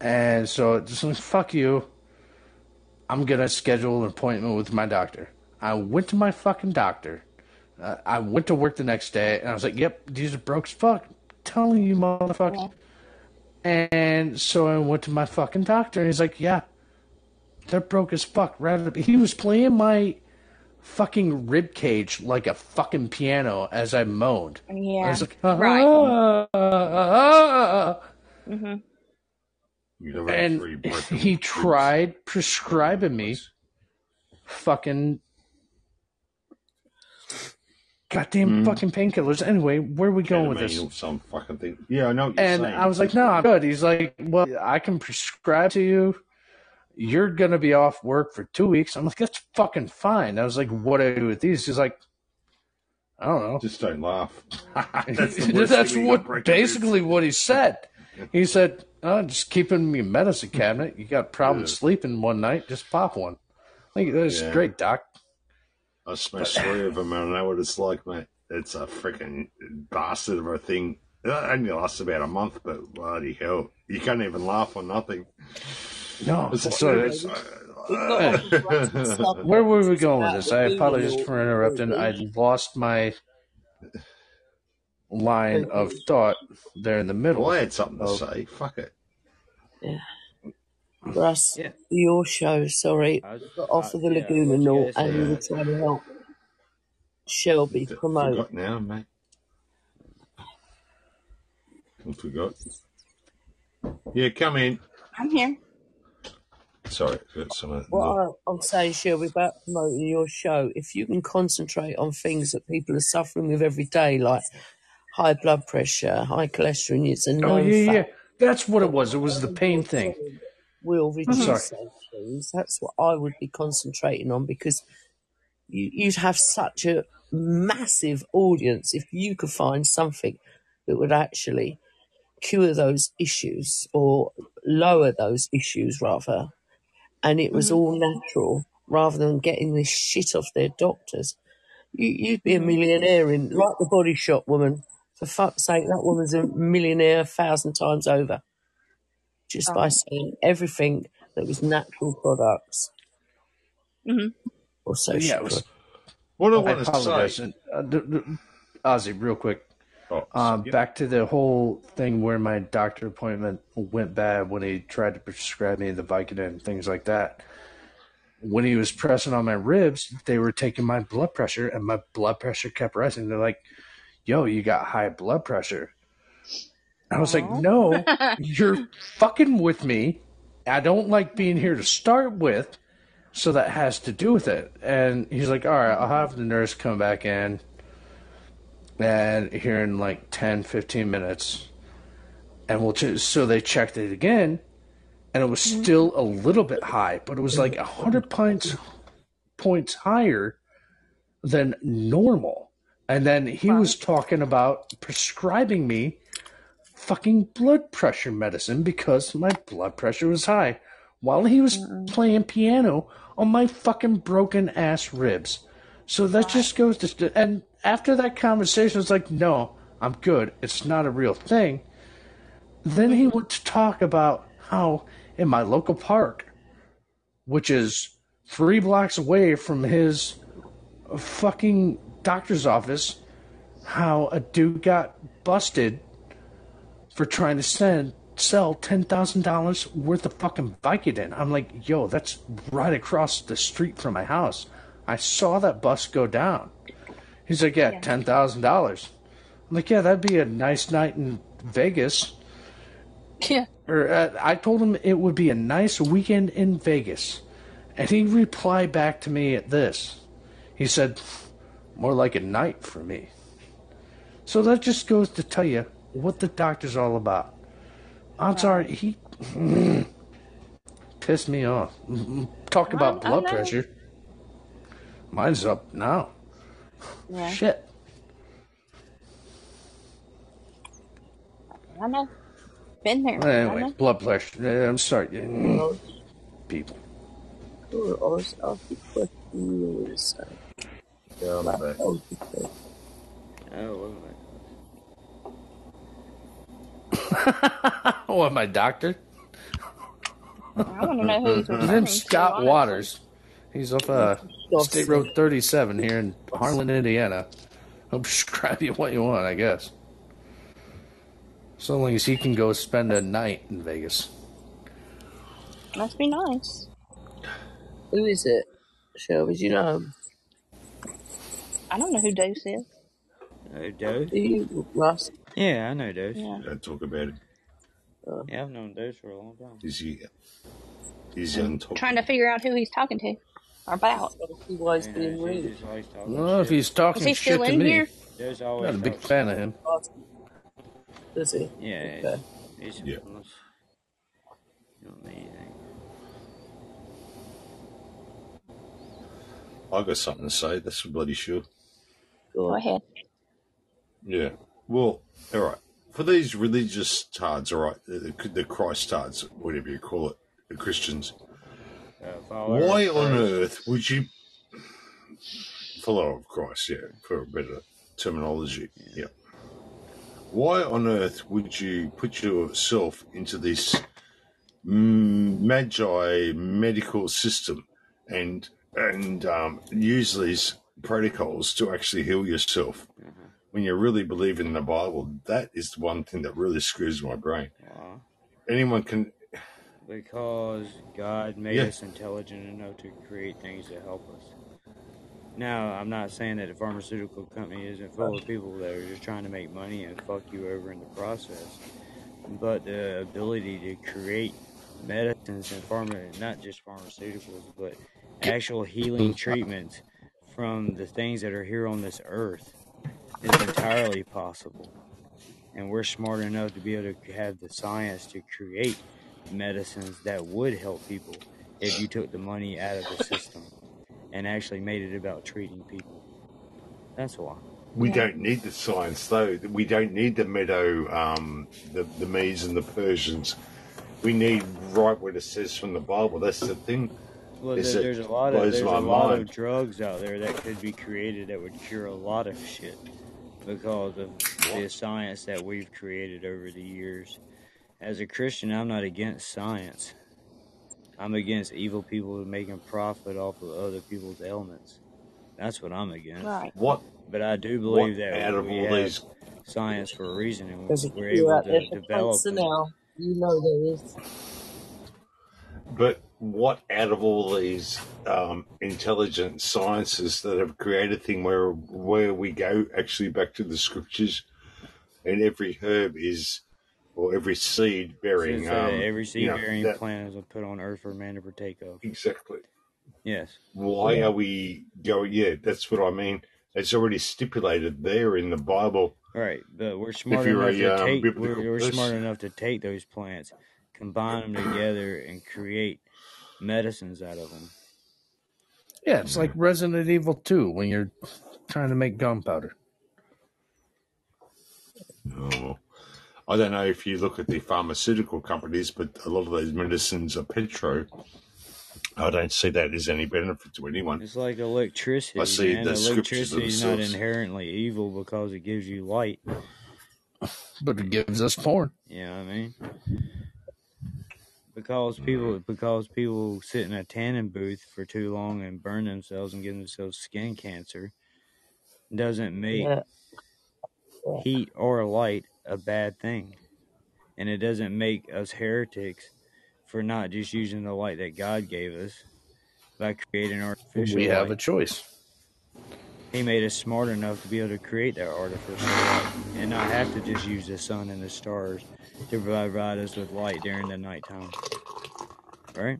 And so it's like, fuck you. I'm gonna schedule an appointment with my doctor. I went to my fucking doctor. Uh, I went to work the next day, and I was like, "Yep, these are broke as fuck." telling you, motherfucker. And so I went to my fucking doctor, and he's like, "Yeah, they're broke as fuck." Right? up- He was playing my fucking rib cage like a fucking piano as I moaned. I Yeah. was like, Right. "Ah, ah, ah." hmm You never had three and he ribs. tried prescribing me fucking goddamn Mm. fucking painkillers. Anyway, where are we going with this? some fucking thing. Yeah, I know what you're And saying. I was like, no, I'm good. He's like, well, I can prescribe to you. You're gonna be off work for two weeks. I'm like, that's fucking fine. I was like, what do I do with these? He's like, I don't know. Just don't laugh. That's, That's the worst thing. You got what basically what he said. He said, oh, just keep in your medicine cabinet. You got problems Yeah. sleeping one night, just pop one. Like that's Yeah. great, doc. I smashed three of them, and I know what it's like, mate. It's a freaking bastard of a thing. It only lasts about a month, but bloody hell, you can't even laugh or nothing. No, It's like, so it's, it's, We got off the bloody subject. where were we going with this? I apologize for interrupting. I lost my line of thought there in the well, middle. I had something to oh. say. Fuck it. Yeah. Russ, Yeah. your show, sorry. I was, Got off I, of the yeah, Laguna what you Note gonna and you say? were uh, trying to help Shelby F- promote. forgot now, mate. I forgot. Yeah, come in. I'm here. Sorry, got some of What the. I- I'm saying, Shelby, about promoting your show, if you can concentrate on things that people are suffering with every day, like high blood pressure, high cholesterol, it's a Oh known yeah, yeah. fact That's what it was. It was the pain thing. will I'm reduce sorry. those things. That's what I would be concentrating on because you, you'd have such a massive audience if you could find something that would actually cure those issues or lower those issues rather and it was hmm all natural rather than getting this shit off their doctors you, you'd be a hmm millionaire in like the body shop woman for fuck's sake that woman's a millionaire a thousand times over just by Right. saying everything that was natural products hmm or so Yeah, it was. What I I want to apologize. say. And, uh, d- d- Ozzy, real quick. Oh, uh, yep. back to the whole thing where my doctor appointment went bad when he tried to prescribe me the Vicodin and things like that. When he was pressing on my ribs, they were taking my blood pressure, and my blood pressure kept rising. They're like, "Yo, you got high blood pressure." I was like, "No, you're fucking with me. I don't like being here to start with, so that has to do with it." And he's like, "All right, I'll have the nurse come back in." And here in like 10 15 minutes and we'll ch- so they checked it again and it was mm-hmm. still a little bit high but it was like 100 points points higher than normal. And then he was talking about prescribing me fucking blood pressure medicine because my blood pressure was high while he was playing piano on my fucking broken ass ribs. So that just goes to and after that conversation, it's like, no, I'm good. It's not a real thing. Then he went to talk about how in my local park, which is three blocks away from his fucking doctor's office, how a dude got busted for trying to send sell ten thousand dollars worth of fucking Vicodin. I'm like, yo, that's right across the street from my house. I saw that bus go down. He's like, yeah, ten thousand dollars. I'm like, yeah, that'd be a nice night in Vegas. Yeah. Or uh, I told him it would be a nice weekend in Vegas, and he replied back to me at this. He said, more like a night for me. So that just goes to tell you what the doctor's all about. I'm sorry, he pissed me off. Talk about blood pressure. Mine's up now. Yeah. Shit. I know. Been there. Anyway, know. blood pressure. I'm sorry. People. Or ask the question. Yeah, I'm back. oh, okay. Oh, wait a minute. Oh, my doctor? I want to know who he's His referring name's. Scott. Waters. He's off uh, State Road 37 here in Harlan, Indiana. I'll prescribe you what you want, I guess. So long as he can go spend a night in Vegas. Must be nice. Who is it? Shelby, do you know him? I don't know who Deuce is. Uh, Dose? Do you, Russ? Yeah, I know Dose. Yeah. Don't talk about it. Yeah, I've known Dose for a long time. Is he? Is he on? Trying to figure out who he's talking to. Or about. See why he's Yeah, being rude. just always Well, if he's talking Is he shit still to in me, here? Dose I'm not a big fan of him. Does he? Yeah, Okay. he's, he's Yeah. harmless. You don't need anything. I got something to say. That's for bloody sure. Go Go ahead. Yeah. Well, all right. For these religious tards, all right, the, the Christ tards, whatever you call it, the Christians, follower why on earth would you follower of Christ? Yeah, for a better terminology. Yeah. Why on earth would you put yourself into this magi medical system and and um, use these protocols to actually heal yourself when you really believe in the Bible? That is the one thing that really screws my brain. Wow. Anyone can, Because God made us intelligent enough to create things that help us. Now, I'm not saying that the pharmaceutical company isn't full of people that are just trying to make money and fuck you over in the process. But the ability to create medicines and pharma, not just pharmaceuticals, but actual healing treatments from the things that are here on this earth is entirely possible. And we're smart enough to be able to have the science to create medicines that would help people if you took the money out of the system and actually made it about treating people. That's why. We Yeah. don't need the science, though. We don't need the Meadow, um, the the Medes and the Persians. We need right what it says from the Bible. That's the thing. Well, Is there, it there's a lot of blows there's my a lot mind. of drugs out there that could be created that would cure a lot of shit because of the science that we've created over the years. As a Christian, I'm not against science. I'm against evil people making profit off of other people's ailments. That's what I'm against. Right. What But I do What believe that out of we all have these, science for a reason, and we're able out to develop them. personnel. You know there is. but what out of all these um, intelligent sciences that have created thing where where we go actually back to the scriptures, and every herb is or every seed bearing. uh, um, every you seed know, bearing that plant is put on earth for man to partake of. exactly. Yes. Why Yeah. are we going? Yeah, that's what I mean. It's already stipulated there in the Bible. Right, but we're smart you're enough to a um, take we're, we're smart enough to take those plants, combine them together, and create medicines out of them. Yeah, it's like Resident Evil 2 when you're trying to make gunpowder. oh, I don't know if you look at the pharmaceutical companies, but a lot of those medicines are petro. I don't see that as any benefit to anyone. It's like electricity. I see man. the Electricity is not inherently evil because it gives you light. But it gives us porn. You know I mean? Because people because people sit in a tanning booth for too long and burn themselves and give themselves skin cancer doesn't make Yeah. yeah. heat or light a bad thing. And it doesn't make us heretics for not just using the light that God gave us by creating artificial We have a choice. He made us smart enough to be able to create that artificial light and not have to just use the sun and the stars to provide us with light during the nighttime. Right?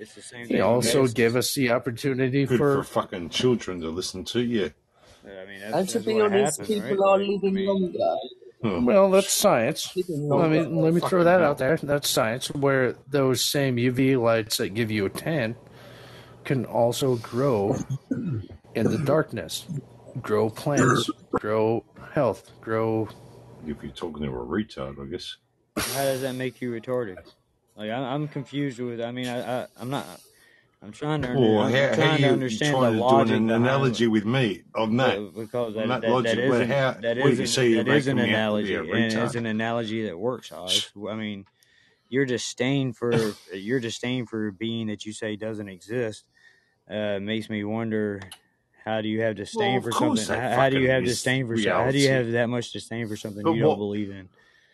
It's the same He thing with also medicine. gave us the opportunity Good for for fucking children to listen to you. I mean, And that's, to that's be what honest, happened, right? people are Like, I living mean, longer. Huh. Hmm. well, that's science. Let me let me throw that out there. That's science. Where those same UV lights that give you a tan can also grow in the darkness, grow plants, grow health, grow. If you're talking to a retard, I guess. how does that make you retarded? Like, I'm, I'm confused with. I mean, I, I I'm not. I'm trying to. Under, Well, I'm, how, how trying you to understand trying to do logic an analogy with me on that? Well, because that, that that, that logic, but isn't how? that What do you isn't? You're that is an making me out to be analogy, and it's an analogy that works. Oz. I mean, your disdain for your disdain for being that you say doesn't exist uh, makes me wonder. How do you have disdain of for something? How, how do you have disdain for? so- How do you have that much disdain for something But you don't what? believe in?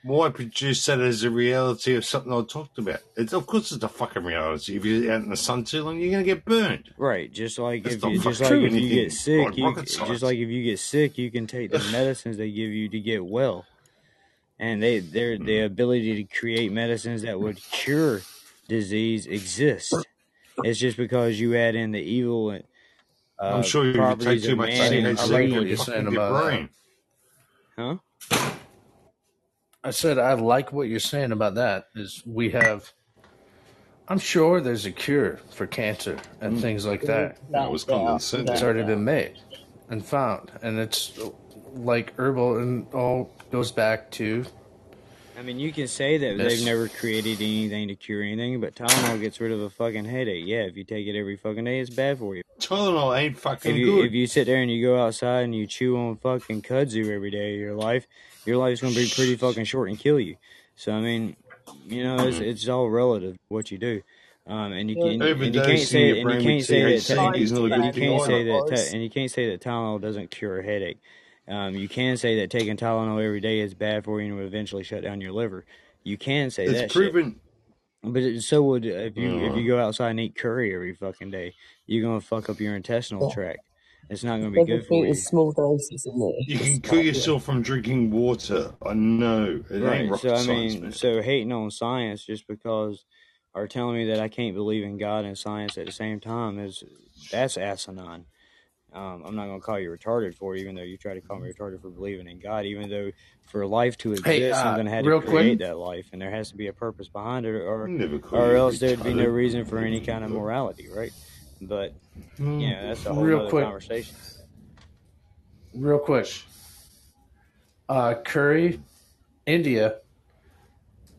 Why produce that as a reality of something I talked about? It's of course it's a fucking reality. If you're out in the sun too long, you're gonna get burned. Right, just like That's if you just like if you get sick, you just like if you get sick, you can take the medicines they give you to get well. and they their the ability to create medicines that would cure disease exists. It's just because you add in the evil and I'm uh, sure you take too much man and I CHC, like greed. what it'll you're fucking saying your that. brain. Huh? I said I like what you're saying about that. Is we have, I'm sure there's a cure for cancer and mm. things like that. That was Without doubt, condescending. It's already been made and found, and it's like herbal and all goes back to I mean, you can say that this. they've never created anything to cure anything, but Tylenol gets rid of a fucking headache. Yeah, if you take it every fucking day, it's bad for you. Tylenol ain't If fucking you if you sit there and you go outside and you chew on fucking kudzu every day of your life, your life's gonna be pretty fucking short and kill you. So I mean, you know, it's it's all relative what you do. Um, and you can and you can't say and you can't say that THC and is not a you can't say that and you can't say that Tylenol doesn't cure a headache. Um, you can say that taking Tylenol every day is bad for you and will eventually shut down your liver. You can say that It's shit. proven. But it, so would if you if Uh, you go outside and eat curry every fucking day, you're gonna fuck up your intestinal Yeah. tract. It's not gonna be good for you. is small doses in there. you can kill yourself from drinking water. I know. It ain't Right. rocket So I mean, man. so hating on science just because or telling me that I can't believe in God and science at the same time is that's asinine. Um, I'm not gonna call you retarded for it, even though you try to call me retarded for believing in God. Even though for life to Hey, exist, uh, something had to real create quick, that life, and there has to be a purpose behind it, or or else there'd be no reason for any kind of morality, right? But you know, that's a whole real other quick, conversation. real quick. Uh, curry, India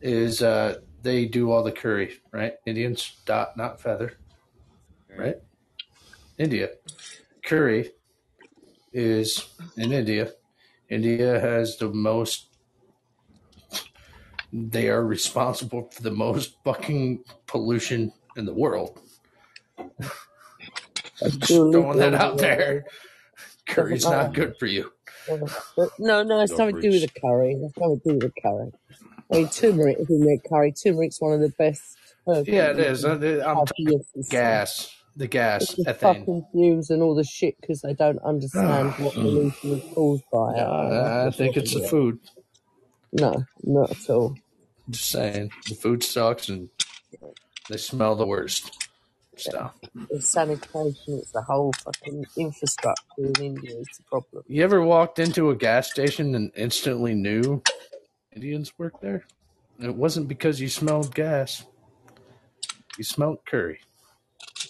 is uh, they do all the curry, right? Indians dot not feather, Right? right? India curry is in India. India has the most. They are responsible for the most fucking pollution in the world. Just throwing that out there. there. Curry's Doesn't good for you. No, no, it's Not nothing to do with rich. the curry. It's nothing to do with the curry. I mean, turmeric is in their curry. Turmeric's one of the best herbs Yeah, that it you is. can I'm talking for your gas. The gas, It's the ethane. fucking fumes and all the shit because they don't understand what pollution is caused by it. That's I think it's the food. No, not at all. Just saying, the food sucks and they smell the worst. So, It's sanitation. It's the whole fucking infrastructure in India. is the problem. you ever walked into a gas station and instantly knew Indians worked there? It wasn't because you smelled gas. You smelled curry.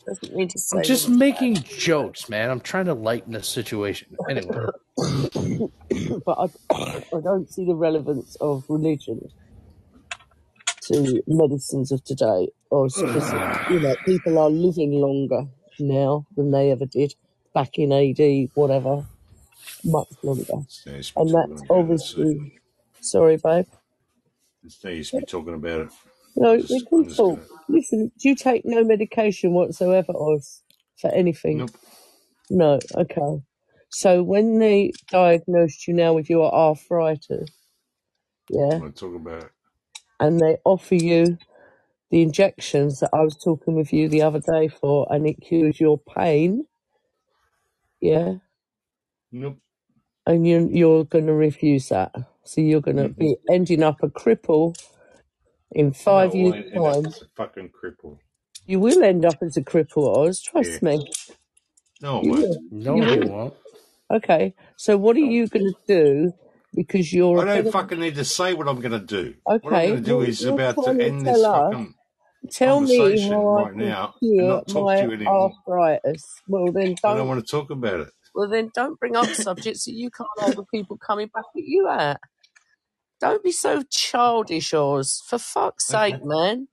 Doesn't mean to say I'm just that it's making jokes, man. I'm trying to lighten the situation. Anyway, but I, I don't see the relevance of religion to medicines of today, or. You know, people are living longer now than they ever did back in AD, whatever, much longer. It's nice to be And that's about it. So obviously. Sorry, babe. it's nice to be talking about it. No, we Just, can talk. gonna. Listen, do you take no medication whatsoever, Oz, for anything? Nope. No. Okay. So when they diagnosed you now with your arthritis, yeah, I want to talk about and they offer you the injections that I was talking with you the other day for, and it cures your pain, yeah, Nope. and you you're going to refuse that. So you're going to Mm-mm. be ending up a cripple in five No, years' I end up time. as a fucking cripple. You will end up as a cripple, Oz. Yeah. Trust me. No, I You won't. will. no, You you will. won't. Okay. So what are you going to do? Because you're I a bit don't of fucking need to say what I'm going to do. What I'm okay. going to do Well, is you're about to trying to end this tell us. fucking Tell me conversation how I right can now and cure not talk to my you anymore. arthritis. Well, then I don't don't. want to talk about it. Well, then don't bring up subjects that you can't hold the people coming back at you at. Don't be so childish, Oz. For fuck's Okay. sake, man.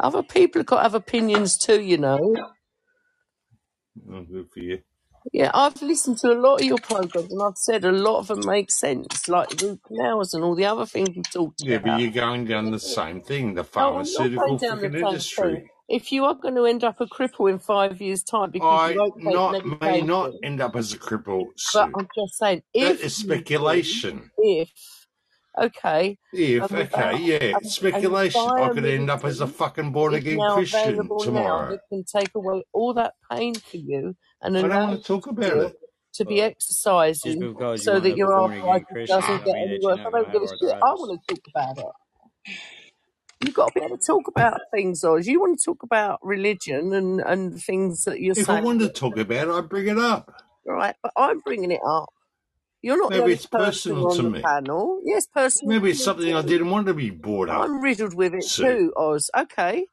Other people have got to have opinions too, you know. Oh, good for you. Yeah, I've listened to a lot of your programs and I've said a lot of them make sense, like root canals and all the other things we talked Yeah, but about. you're going down the same thing, the No, I'm not going pharmaceutical down the fucking same thing. industry. If you are going to end up a cripple in five years' time because you I won't take not may not end up as a cripple but. I'm just saying, That if is you do, speculation. if, okay, If and okay, without, yeah, and, and speculation. I could end up as a fucking born is again now Christian available now tomorrow. that can take away all that pain for you and I don't allow want you to talk about it. to be Well, just exercising because you so wind that up your born again arthritis Christian doesn't don't get mean any you're worse. I not don't going give a shit. I arthritis. want to talk about it. You've got to be able to talk about things, Oz. You want to talk about religion and, and things that you're saying. If I saying, wanted to talk about it, I'd bring it up. right? But I'm bringing it up. You're not the Maybe only it's person personal on to the me. panel. Yes, personal Maybe it's me something I didn't want to be brought up I'm riddled with it to. too, Oz. Okay,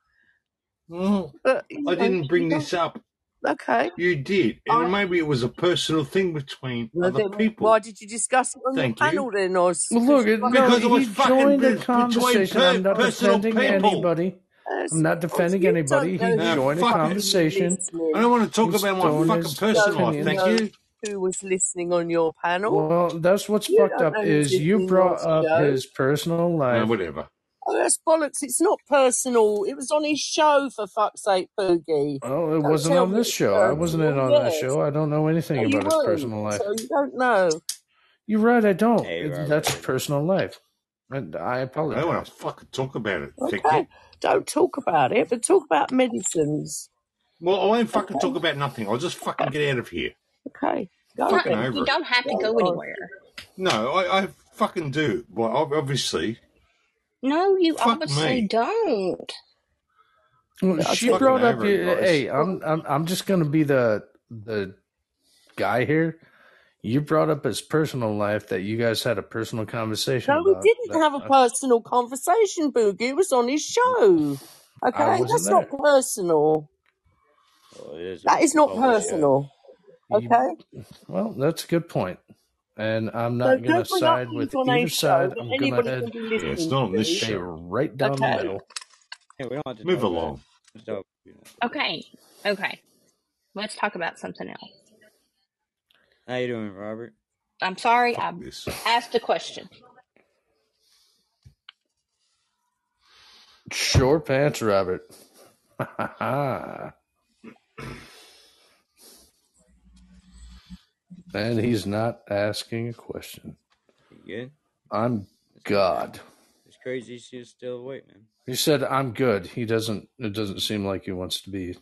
Well, but you I know, didn't bring this up. Okay, You did, I. and maybe it was a personal thing between Well, other then why did you discuss it on your Thank you. panel then, Oz? Well, look, it, want no, Because it was he fucking joined the conversation. per- I'm not defending people. anybody. Yes. I'm not defending you anybody. don't He know joined the fuck it. was conversation. I don't want to talk He's about my fucking his personal life. Thank know you. who was listening on your panel. Well, that's what's You fucked up is you brought up his personal No, life. whatever. Oh, that's bollocks. It's not personal. It was on his show, for fuck's sake, Boogie. Oh, it Don't wasn't tell on me this it's show. I wasn't in personal. on that Yes. show. I don't know anything you about his weren't. personal life. So you don't know. You're right. I don't. Hey, It- Robert, That's I personal life, and I apologize. I don't want apologize. to fucking talk about it. Thank. Okay. Don't talk about it, but talk about medicines. Well, I won't fucking Okay. talk about nothing. I'll just fucking get out of here. Okay. Go Fucking then. over You it. don't have to Go, go anywhere. No, I, I fucking do. Well, ob- obviously, No, you fuck obviously me. don't. Well, I'll she Fucking brought up. over your- guys. Hey, I'm I'm I'm just gonna be the the guy here. You brought up his personal life that you guys had a personal conversation No, we about. didn't That have a personal conversation, Boogie. It was on his show. Okay, wasn't that's not there. personal. Well, it is that is not public show. personal. You, Okay, well, that's a good point, and I'm so not gonna don't bring up side with on either side. I'm gonna head Yeah, it's not on this to. stay show. right down the middle. Yeah, we don't have to Move talk about it. along. Let's talk, you know. Okay. Okay. Let's talk about something else. How you doing, Robert? I'm sorry. I Fuck this. asked a question. Short pants, Robert. And he's not asking a question. You good? I'm God. It's crazy she's still awake, man. He said I'm good. He doesn't it doesn't seem like he wants to be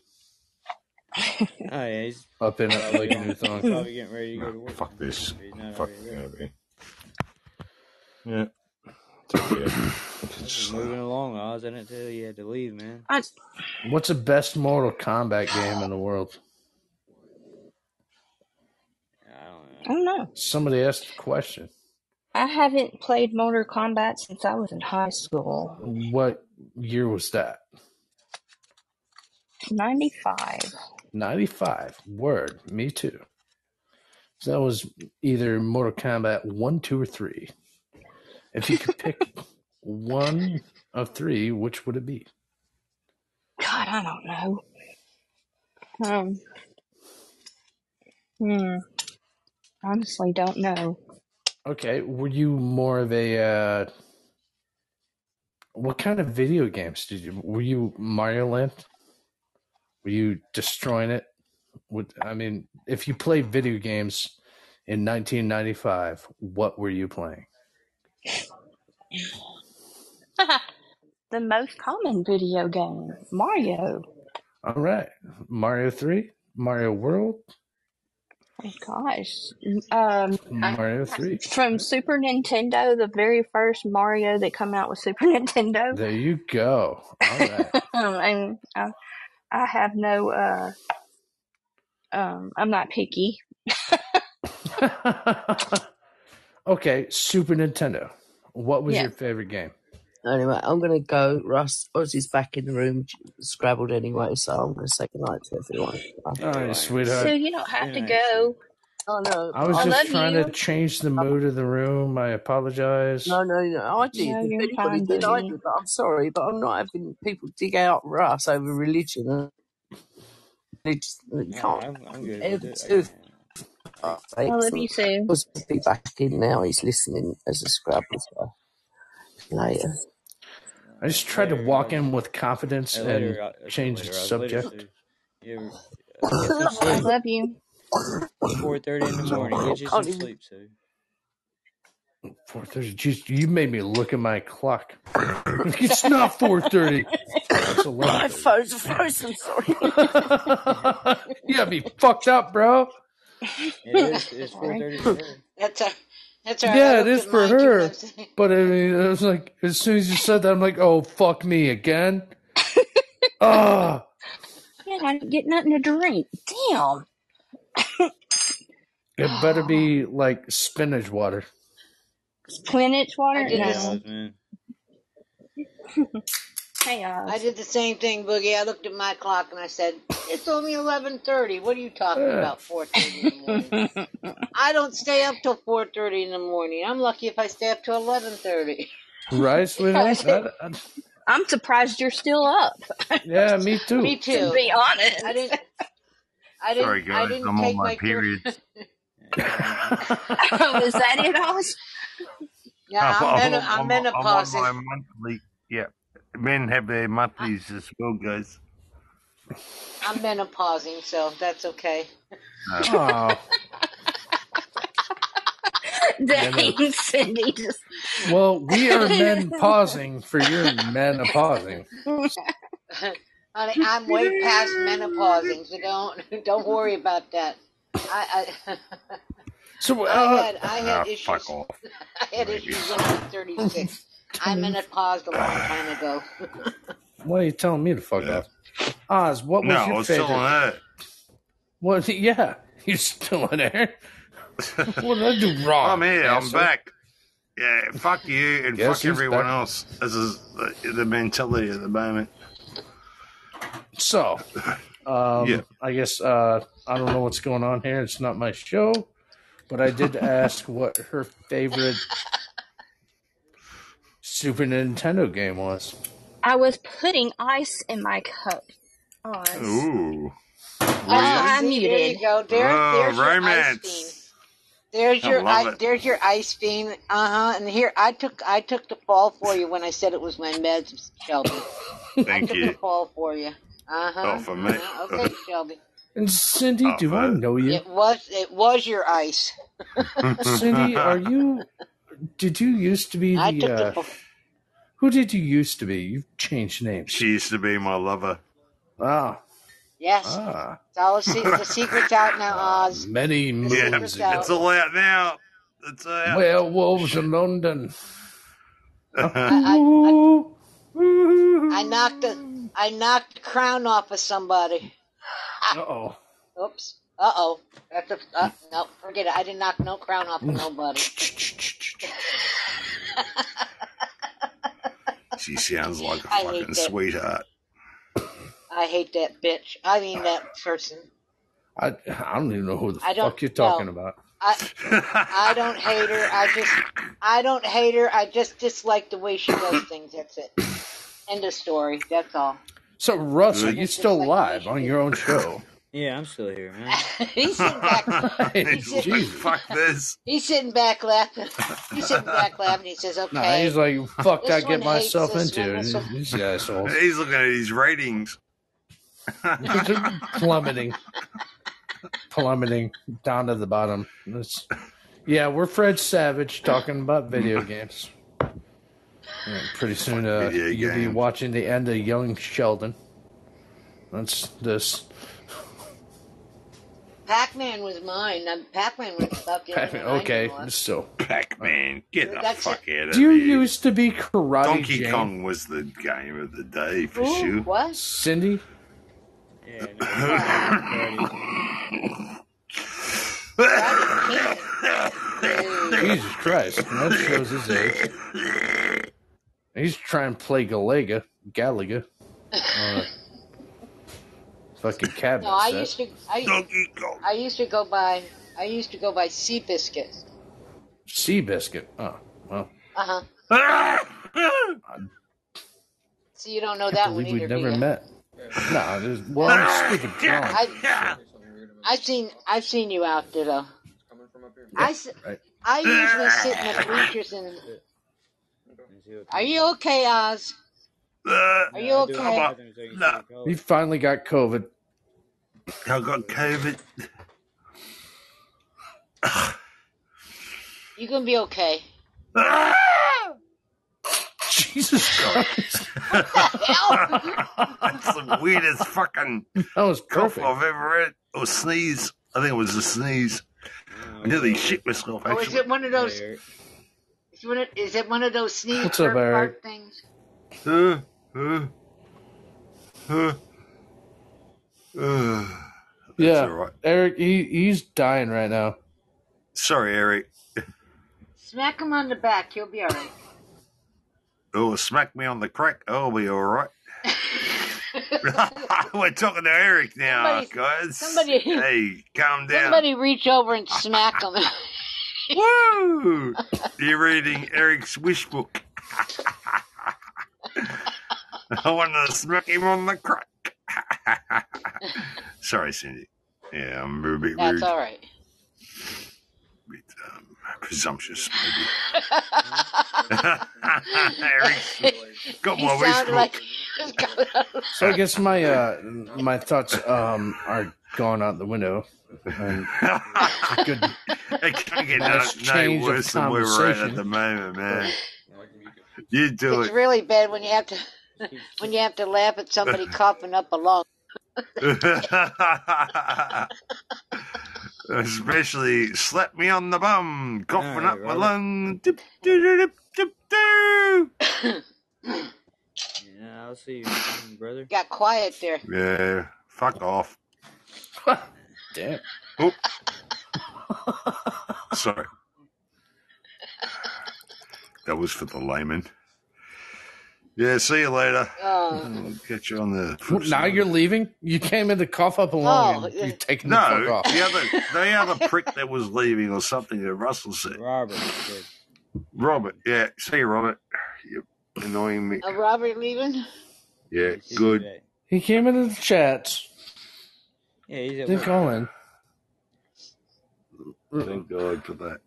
Oh yeah, he's up in it like a new thong. probably getting ready to go to work. fuck this. Fuck already yeah, man. Yeah. It's This just moving along, Oz. I didn't tell you you had to leave, man. I, What's the best Mortal Kombat game in the world? I don't know. I don't know. Somebody asked the question. I haven't played Mortal Kombat since I was in high school. What year was that? 95. 95. Word. Me too. So that was either Mortal Kombat 1, 2, or 3. If you could pick one of three, which would it be? God, I don't know. Um, hmm. Honestly, don't know. Okay. Were you more of a. Uh, what kind of video games did you. Were you Mario Land? Were you destroying it? Would I mean, if you played video games in 1995, what were you playing? the most common video game, Mario. All right. Mario 3, Mario World, Oh gosh. Um, Mario 3. from Super Nintendo, the very first Mario that come out with Super Nintendo. There you go. All right. and I, I have no, uh, um, I'm not picky. okay, Super Nintendo. What was Yeah. your favorite game? Anyway, I'm going to go. Russ, Ozzy's back in the room, scrabbled anyway, so I'm going to say goodnight to everyone. All right, So sweetheart. you don't have to Good go. Oh, no. I was I I, just trying you. to change the mood of the room. I apologize. no, no, no. I did. No, If you're anybody fine, did, I buddy. did. But I'm sorry, but I'm not having people dig out Russ over religion. and They just you No, can't I'm, I'm good with it. I two can I love you, Sue. Ozzy will be back in now. He's listening as a Scrabble so later. I just tried to walk in with confidence and later. Uh, it's change the later. Uh, later. subject. So you ever, uh, get some I love you. Four thirty in the morning. Get you some Can't sleep, Sue. Four thirty. Jeez, you made me look at my clock. it's not four thirty. My phone's frozen. Sorry. you got me fucked up, bro. It is. It's four Sorry. thirty for her. That's a, that's all right. I Yeah, it looked is at for mine too, and I her. But I mean, it was like as soon as you said that, I'm like, oh fuck me again. Ah, Yeah, I didn't get nothing to drink. Damn. it better be like spinach water. Spinach water? I did Yeah, this. No. Oz, man. Hey, I did the same thing, Boogie. I looked at my clock and I said, "It's only eleven thirty. What are you talking Yeah. about? Four thirty in the morning? I don't stay up till four thirty in the morning. I'm lucky if I stay up till eleven thirty. Right, sweetheart? I- I- I'm surprised you're still up, yeah, me too. Me to too. be honest. I didn't. I Sorry, didn't. I guys. didn't I'm on my my period. oh, is that it, Oz? Yeah, I'm, I'm, I'm, I'm, I'm I'm on my monthly. Yeah. Men have their monthlies as well, guys. I'm menopausing, so that's okay. Oh, Dang, Cindy. Just... well, we are men pausing for your men pausing. Honey, I'm way past menopausing, so don't don't worry about that. I I, So, I uh, had I ah, had fuck issues. off. I had Maybe. issues when I was 36. I menopaused a pause a long time ago. why are you telling me to fuck Yeah. off? Oz, what was No, I your was still favorite? on What? Yeah, you're still in there. What did I do wrong? I'm here. I'm back. Yeah, fuck you and Guess fuck everyone back? else. This is the, the mentality at the moment. So, um, Yeah. I guess uh, I don't know what's going on here. It's not my show, but I did ask what her favorite Super Nintendo game was. I was putting ice in my cup. Oz. Ooh. Oh, I'm See, there muted. you go. There, Oh, there's your ice fiend. romance. There's I your love I, it. there's your ice fiend. Uh huh. And here I took I took the fall for you when I said it was my meds, Shelby. Thank I Thank took the you. fall for you. Uh huh. Oh, for me. Uh-huh. Okay, Shelby. And Cindy, Oh, do I uh, know you? It was it was your ice. Cindy, are you? Did you used to be I the? took Uh, the who did you used to be? You've changed names. She used to be my lover. Ah, yes. ah, It's all the, se- the secret's out now, Oz. many Yeah, moons out. ago. it's all out now. It's out. Werewolves in London. I, I, I knocked the I knocked the crown off of somebody. Uh oh. Oops. Uh oh. That's a uh, no. Forget it. I didn't knock no crown off of nobody. she sounds like a I fucking sweetheart. I hate that bitch. I mean that person. I I don't even know who the I don't fuck you're talking know. about. I I don't hate her. I just I don't hate her. I just dislike the way she does things. That's it. End of story. That's all. So Russell, Good. you still live on your own show? Yeah, I'm still here, man. he's sitting back. He's like, Jesus. fuck this. He's sitting back laughing. He's sitting back laughing. He says, "Okay." Nah, he's like, fuck, I get myself this into one, this one- these assholes He's looking at his ratings. plummeting, plummeting down to the bottom. That's, yeah, we're Fred Savage talking about video games. Yeah, pretty soon, uh, you'll be watching the end of Young Sheldon. That's this. Pac-Man was mine. Um, Pac-Man was about the Pac-Man. one I Okay, knew of. so Pac-Man, get the That's fuck out of do you here. used to be Karate Donkey Jane? Kong was the game of the day for Ooh, sure. what? Cindy? Yeah, no, Jesus Christ, that shows his age. He's trying to play Galaga, Galaga. on a fucking cabinet No, I set. used to. I, I used to go by. I used to go by Seabiscuit. Seabiscuit. Oh, well, Uh huh. So you don't know I that one believe either, we've do never you? met. No, there's, well, I'm stupid drunk. I, I've seen. I've seen you out there though. I, s- right. I usually sit in the bleachers and. Are you okay, Oz? Are you okay? No. He finally got COVID. I got COVID. You're gonna be okay. Jesus Christ. That's the weirdest fucking That was cough perfect. I've ever had. Or sneeze. I think it was a sneeze. I nearly shit myself, Oh, is actually. it one of those? Is, one of, is it one of those sneeze What's up, burp Eric? fart things? Uh, uh, uh, uh. Yeah, all right. Eric, he, he's dying right now. Sorry, Eric. Smack him on the back. He'll be all right. Oh, smack me on the crack. I'll be all right. We're talking to Eric now, Somebody- guys. somebody- hey, calm down. Somebody reach over and smack him. Woo! You're reading Eric's wish book. I want to smack him on the crack. Sorry, Cindy. Yeah, I'm a bit That's rude, all right. bit um, presumptuous, maybe. Eric's got He my wish like. So I guess my uh my thoughts um are gone out the window. And good it can't get no, Nice no change of worse than where we're at at the moment, man. You do it's it. really bad when you have to when you have to laugh at somebody coughing up a lung. Especially slap me on the bum, coughing Alright, up my lung. Dip, doo, dip, dip, doo. Yeah, I'll see you, brother. Got quiet there. Yeah, fuck off. damn. Oh. Sorry. That was for the layman. Yeah, see you later. Oh, I'll catch you on the. What, flip now you're leaving? You came in to cough up a lung Oh, yeah. you're taking the fuck No, off. the other the other prick that was leaving or something that Russell said. Robert. said, Robert, yeah, see you, Robert. You're annoying me. uh, Robert leaving? Yeah, "See good. today." He came into the chats. Yeah, he's at Didn't work. call in. Thank God for that.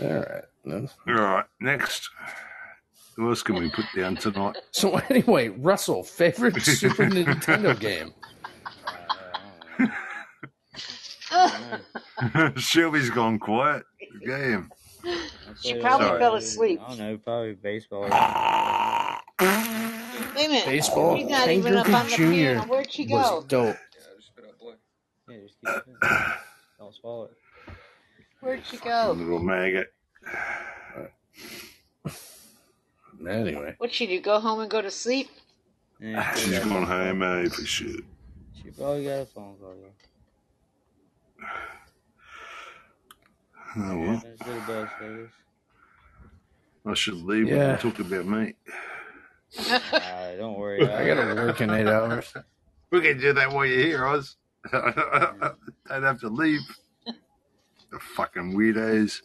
All right. then. All right, next. Who else can we put down tonight? So anyway, Russell, favorite Super Nintendo game? Shelby's gone quiet. Game. She probably all- fell asleep. I don't know, probably baseball. Wait a minute. Baseball. She's not Ken even up Griffey on the Jr. piano. Where'd she go? was dope. Yeah, just keep it. in. Don't swallow it. Where'd she go? Little maggot. Anyway, What'd she do? Go home and go to sleep? Yeah, she She's got a gone home, call. eh, for sure. She probably got a phone call. Yeah. Oh, well. that's what Buzz says. I should leave when Yeah. you talk about me. Alright, don't worry. I gotta work in eight hours. We can do that while you're here, Oz. Don't have to leave. The fucking weirdos.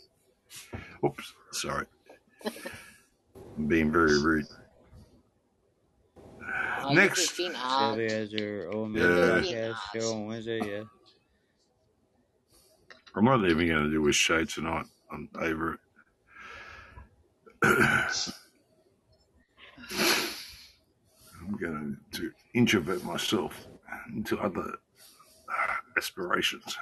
Oops, sorry. I'm being very rude. Oh, Next. You're being odd. Shelby has her old man Yeah. podcast show on Wednesday. Yeah. I'm not even going to do a show tonight. I'm over it. I'm going to introvert myself into other uh, aspirations.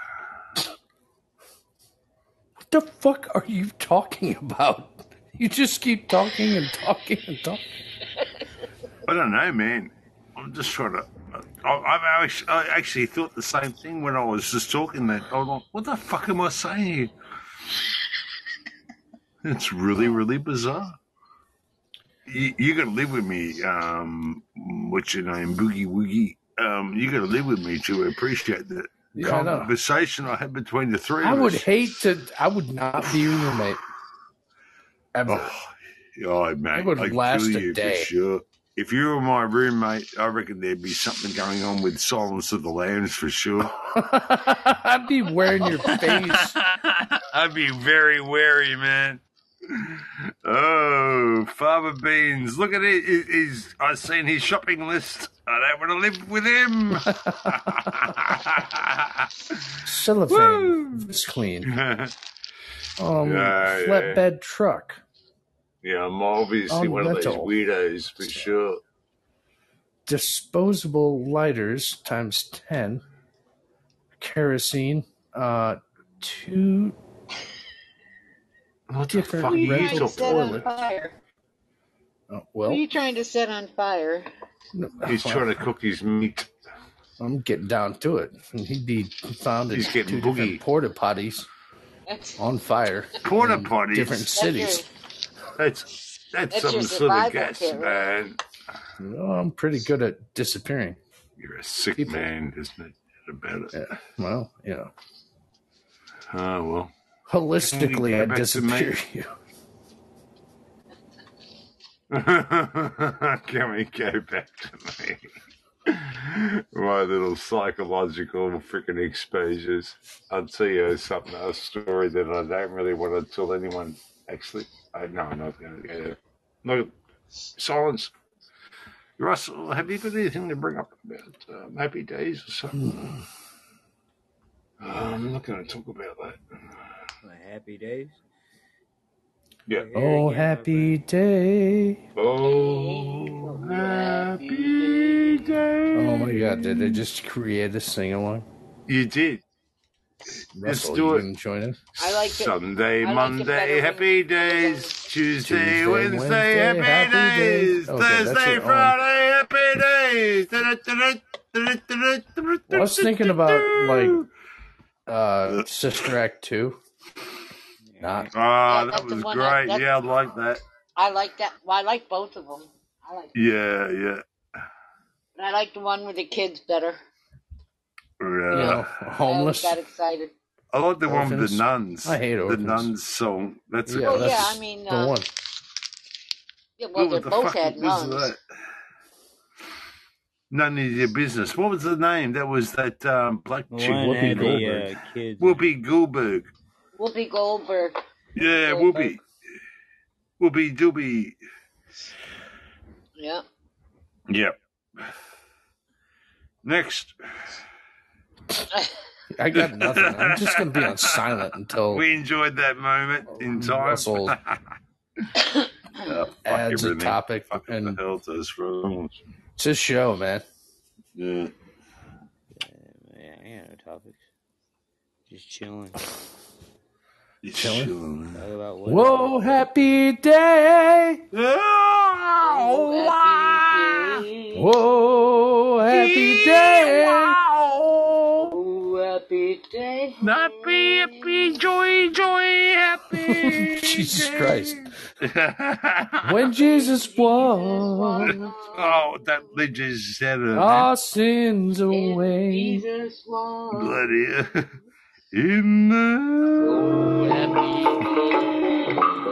What the fuck are you talking about? You just keep talking and talking and talking. I don't know, man. I'm just trying to. I, I, actually, I actually thought the same thing when I was just talking. That I was like, "What the fuck am I saying here?" It's really, really bizarre. You, you got to live with me. Um, what's your name, Boogie Woogie? Um, you got to live with me to appreciate the Yeah, I conversation I had between the three I would us. hate to. I would not be your roommate. Ever. Oh, oh mate, It would I'd last a you day. for sure. If you were my roommate, I reckon there'd be something going on with Silence of the Lambs for sure. I'd be wearing your face. I'd be very wary, man. Oh, Father Beans, look at it. He- He's, I've seen his shopping list. I don't want to live with him. Cellophane. It's clean. Um, Yeah, yeah. flatbed truck. Yeah, I'm obviously On one of those rental. weirdos for sure. Disposable lighters times 10. Kerosene. Uh, two What the different fuck are you trying to set on fire? Oh, well, what are you trying to set on fire? He's trying to cook his meat. I'm getting down to it. And he'd be found in He's getting two boogie. different porta potties on fire. Porta potties, Different that's your, cities. That's that's, That's some your sort of survival gas, kit, right? man. Oh, I'm pretty good at disappearing. You're a sick People. man, isn't it? About it. Yeah. Well, you know, Oh well. holistically, I disappear you. Can we go back to me? My little psychological freaking exposures. I'll tell you something, a story that I don't really want to tell anyone. Actually, I no, I'm not going to go there. No, silence. Russell, have you got anything to bring up about um, Happy Days or something? Uh, I'm not going to talk about that. Like happy days. Yeah. Oh, happy day. Oh, happy day. Oh my God! Did they just create a sing along? You did. Let's do you it. didn't join it. I like it. Sunday, I like Monday, better happy when- days. Tuesday, Tuesday, Wednesday, Wednesday, happy, happy days. days. Okay, Thursday, your own. Friday, happy days. Well, I was thinking about like uh Sister Act two. Not Ah, Yeah, that was one I- great. Yeah, I like that. I like that. Well, I like both of them. I like, Yeah, yeah. but I like the one with the kids better. You Yeah. know I homeless. got excited. I like the one with the nuns. I hate the nuns song. That's Yeah, a, Well, that's yeah, I mean, the uh, one. Yeah, well, what they the both fuck had nuns. that? None of your business. What was the name? That was that um, black The chick, Whoopi had the Goldberg. uh, kids. Whoopi Goldberg. Whoopi Goldberg. Yeah, Goldberg. Whoopi. Whoopi Doobie. Yeah. Yep. Next, I got nothing. I'm just gonna be on silent until we enjoyed that moment in time. Russell Uh, adds a topic, Fuck the and hell does for it's his show, man. Yeah. Yeah, I got no topics. Just chilling. It's Chilling? chilling. Talk about what Whoa, happy day! Oh, Whoa, happy day! Oh, happy day. Happy, day. happy, happy, joy, joy, happy. Jesus Christ. When Jesus won oh, that they just said it. our sins away. Jesus won. Bloody in the.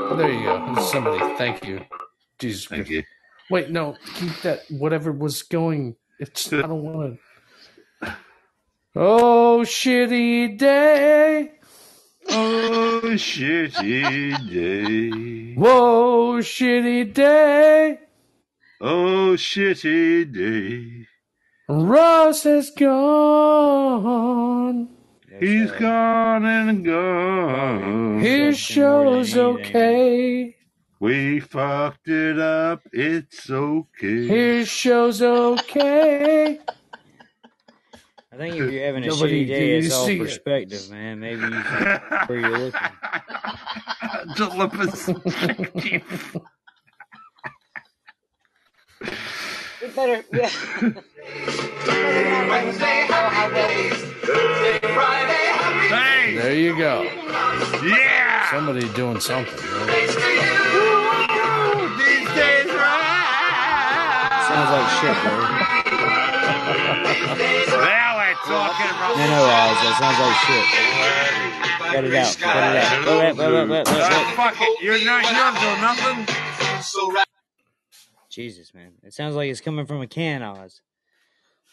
Oh, there you go. Somebody, thank you. Jesus Thank Christ. you. Wait, no, keep that, whatever was going. It's, I don't want to. Oh, shitty day. Oh, shitty day. Whoa, shitty day. Oh, shitty day. Ross has gone. He's gone and gone. His show's okay. We fucked it up. It's okay. His show's okay. I think if you're having a Nobody- shitty day, you it's all see it. perspective, man. Maybe you should, where you're looking. Telepathy. We better, yeah. hey! There you go. Yeah! Somebody doing something. right? These days right. Sounds like shit, bro. Now we're talking about. No, no, Oz, that sounds like shit. Cut it out. Cut it out. Wait, wait, wait, wait, wait, Uh, wait. fuck it. You're not, you don't do nothing. Jesus, man. It sounds like it's coming from a can, Oz.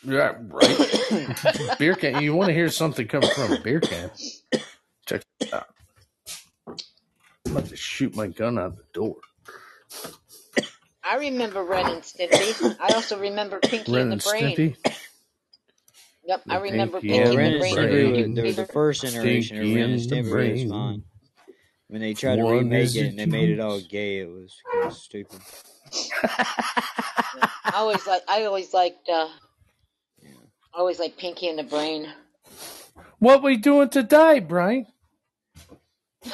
Yeah, right. beer can. You want to hear something coming from a beer can? Check it out. I'm about to shoot my gun out the door. I remember Ren and Stimpy. I also remember Pinky Ren and and the Brain. Stimpy. Yep, I remember Pinky Yeah, Pinky and Ren and and the the Brain. Stimpy, Brain. was, the, the first iteration of Ren and and the was fine. When they tried to remake is it and they made it all gay, it was kind of stupid. I always like. I always liked. Uh, I always liked Pinky and the Brain. What we doing today, Brian?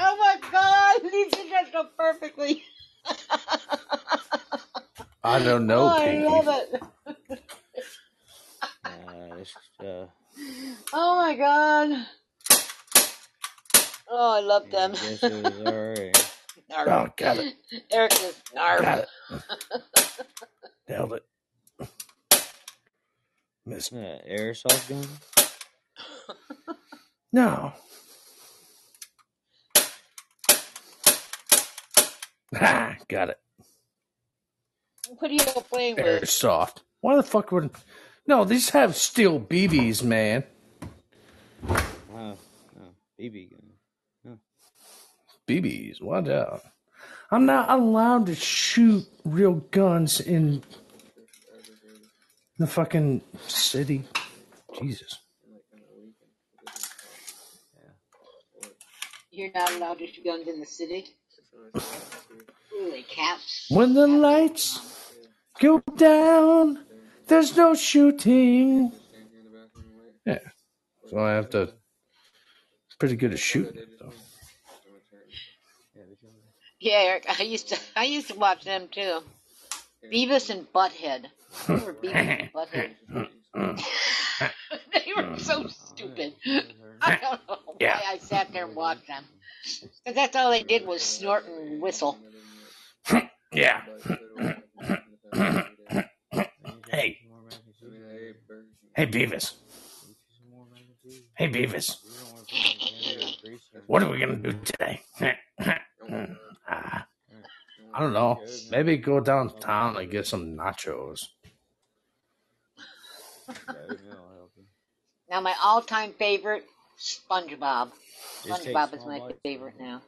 Oh my God! These did that so perfectly. I don't know, oh, I love it. Uh, it's, uh, Oh my God. Oh, I love them. guess it was alright. Oh, got it. Eric is Narf. Got it. Nailed it. Miss. Uh, airsoft gun? No. Ah, got it. What are you playing with? Airsoft. Why the fuck would? No, these have steel BBs, man. Oh, oh, BB gun. BBs. Watch out. I'm not allowed to shoot real guns in the fucking city. Jesus. You're not allowed to shoot guns in the city. Holy cats. When the lights go down, there's no shooting. Yeah. So I have to. Pretty good at shooting it, though. Yeah, Eric. I used to. I used to watch them too. Beavis and Butthead. Remember Beavis and Butthead? they were so stupid. I don't know why Yeah. I sat there and watched them. 'Cause that's all they did was snort and whistle. Yeah. hey. Hey, Beavis. Hey, Beavis. What are we going to do today? Ah, I don't know. Maybe go downtown and get some nachos. Now my all-time favorite, SpongeBob. SpongeBob is my favorite now.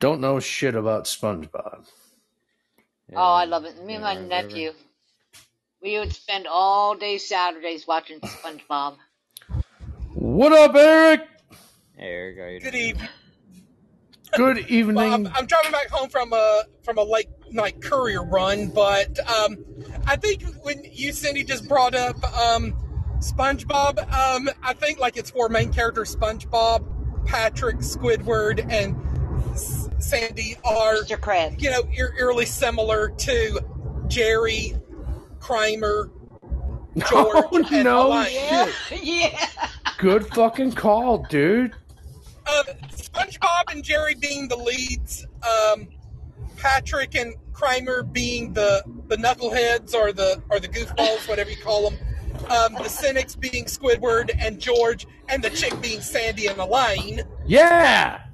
Don't know shit about SpongeBob. Oh, I love it. Me and my yeah, nephew, we would spend all day Saturdays watching SpongeBob. What up, Eric? Hey, Eric, how you Good doing? evening. Good Well, evening. I'm, I'm driving back home from a from a like like courier run, but um, I think when you Cindy just brought up um, SpongeBob, um, I think like its four main characters: SpongeBob, Patrick, Squidward, and S- Sandy are Mr. Krabs. you know eer- eerily similar to Jerry, Kramer, George, Oh and no Elaine. Yeah, shit! yeah. Good fucking call, dude. Um, SpongeBob and Jerry being the leads, um, Patrick and Kramer being the the knuckleheads or the or the goofballs, whatever you call them. Um, the cynics being Squidward and George, and the chick being Sandy and Elaine. Yeah.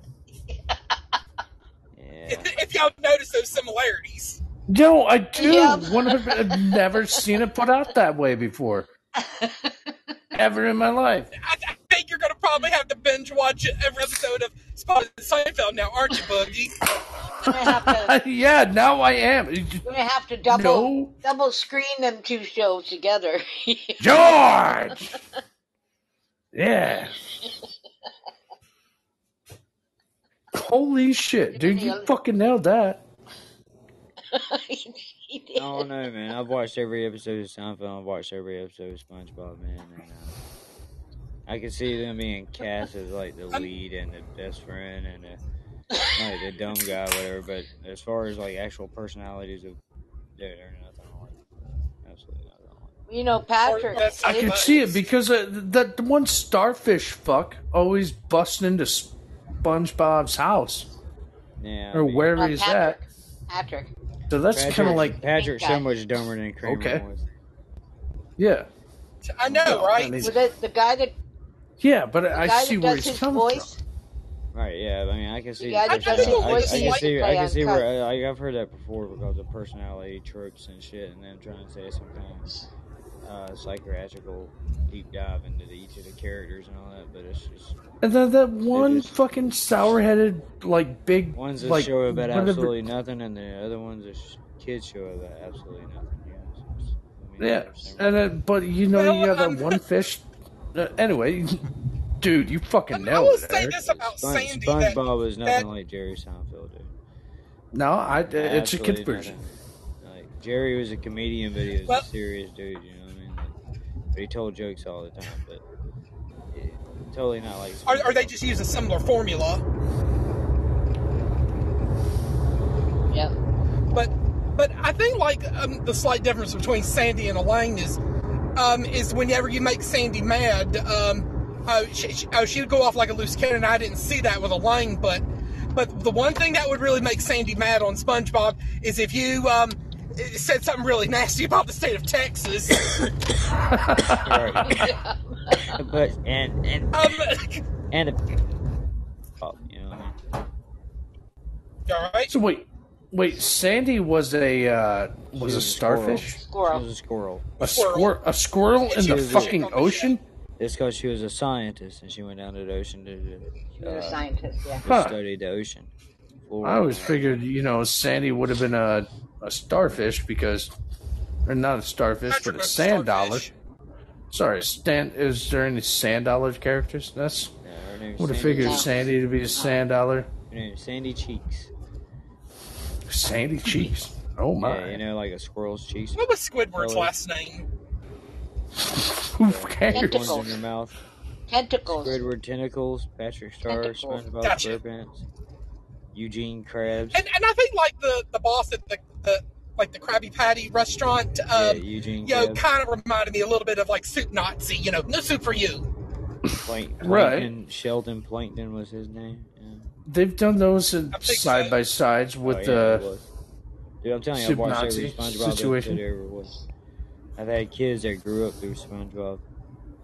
Yeah. If, if y'all notice those similarities, No, I do. Yep. One of I've never seen it put out that way before, ever in my life. I, I think you're gonna probably have to binge watch every episode of Spotted Seinfeld now, aren't you, Boogie? Gonna yeah, now I am. you're gonna have to double No, double screen them two shows together. George. Yeah. Holy shit, dude! You fucking nailed that. He did. I don't know, man. I've watched every episode of Seinfeld. I've watched every episode of SpongeBob, man. And, uh, I can see them being cast as like the lead and the best friend and the, like the dumb guy, whatever. But as far as like actual personalities of, they're, they're nothing like. Absolutely nothing like. You know, Patrick. I can see it because uh, that one starfish fuck always busting into SpongeBob's house Yeah. I or mean, wherever Uh, he's Patrick. at. Patrick. So that's kind of like Patrick's so much dumber than Kramer Okay. was. yeah, I know, right? I mean, Was it the guy that yeah, but I see where he's his coming voice? Right, yeah. I mean, I can see. guy the that does his personality- voice I, I can see. I can see where I, I've heard that before because of personality tropes and shit, and them trying to say some kind of uh, psychological deep dive into the, each of the characters and all that. But it's just And then that one just- fucking sour-headed, like big, one's a like show about whatever- absolutely nothing, and the other one's a kid show about absolutely nothing. Yeah, so I mean, Yeah, and then, but you know Well, you have that one fish. Uh, anyway, dude, you fucking I will it. say Eric. this about Spon- Sandy SpongeBob was nothing that like Jerry Seinfeld, dude. No, I it's a Absolutely kid version. Like Jerry was a comedian, but he was Well- a serious dude. You know what I mean? Like, but he told jokes all the time, but yeah, totally not like. Are, or they just use a similar formula. Yep. But but I think like um, the slight difference between Sandy and Elaine is um, is whenever you make Sandy mad, um, uh, she, she, oh, she would go off like a loose cannon. I didn't see that with Elaine, but but the one thing that would really make Sandy mad on SpongeBob is if you um, said something really nasty about the state of Texas. Right. but and and um, and a, oh, you know what I mean? all right. So wait, wait, Sandy was a uh, was She a starfish, She was a squirrel. a Squirrel. a squirrel in the was a- fucking ocean. It's because she was a scientist and she went down to the ocean to, He to, was a uh, scientist. Yeah. Huh. study the ocean. I always figured, you know, Sandy would have been a, a starfish because, or not a starfish, but a sand dollar. Sorry, Stan. Is there any sand dollar characters? That's Yeah, her name's would have figured No. Sandy to be a sand dollar. Sandy Cheeks. Sandy cheeks. Oh my! Yeah, you know, like a squirrel's cheeks. What was Squidward's last name? Who cares? Ones Tentacles. in your mouth. Tentacles. Squidward tentacles. Patrick Star. Tentacles. SpongeBob Gotcha. SquarePants. Eugene Krabs. And and I think like the the boss at the, the like the Krabby Patty restaurant. yeah, Um, Eugene you know, kind of reminded me a little bit of like Soup Nazi. You know, no soup for you. Plank, Right. And Sheldon Plankton was his name. Yeah. They've done those in side so. by sides with oh, yeah, the. it was. Dude, I'm telling you, I've Soup watched Nazi every SpongeBob situation. episode ever was. I've had kids that grew up through SpongeBob.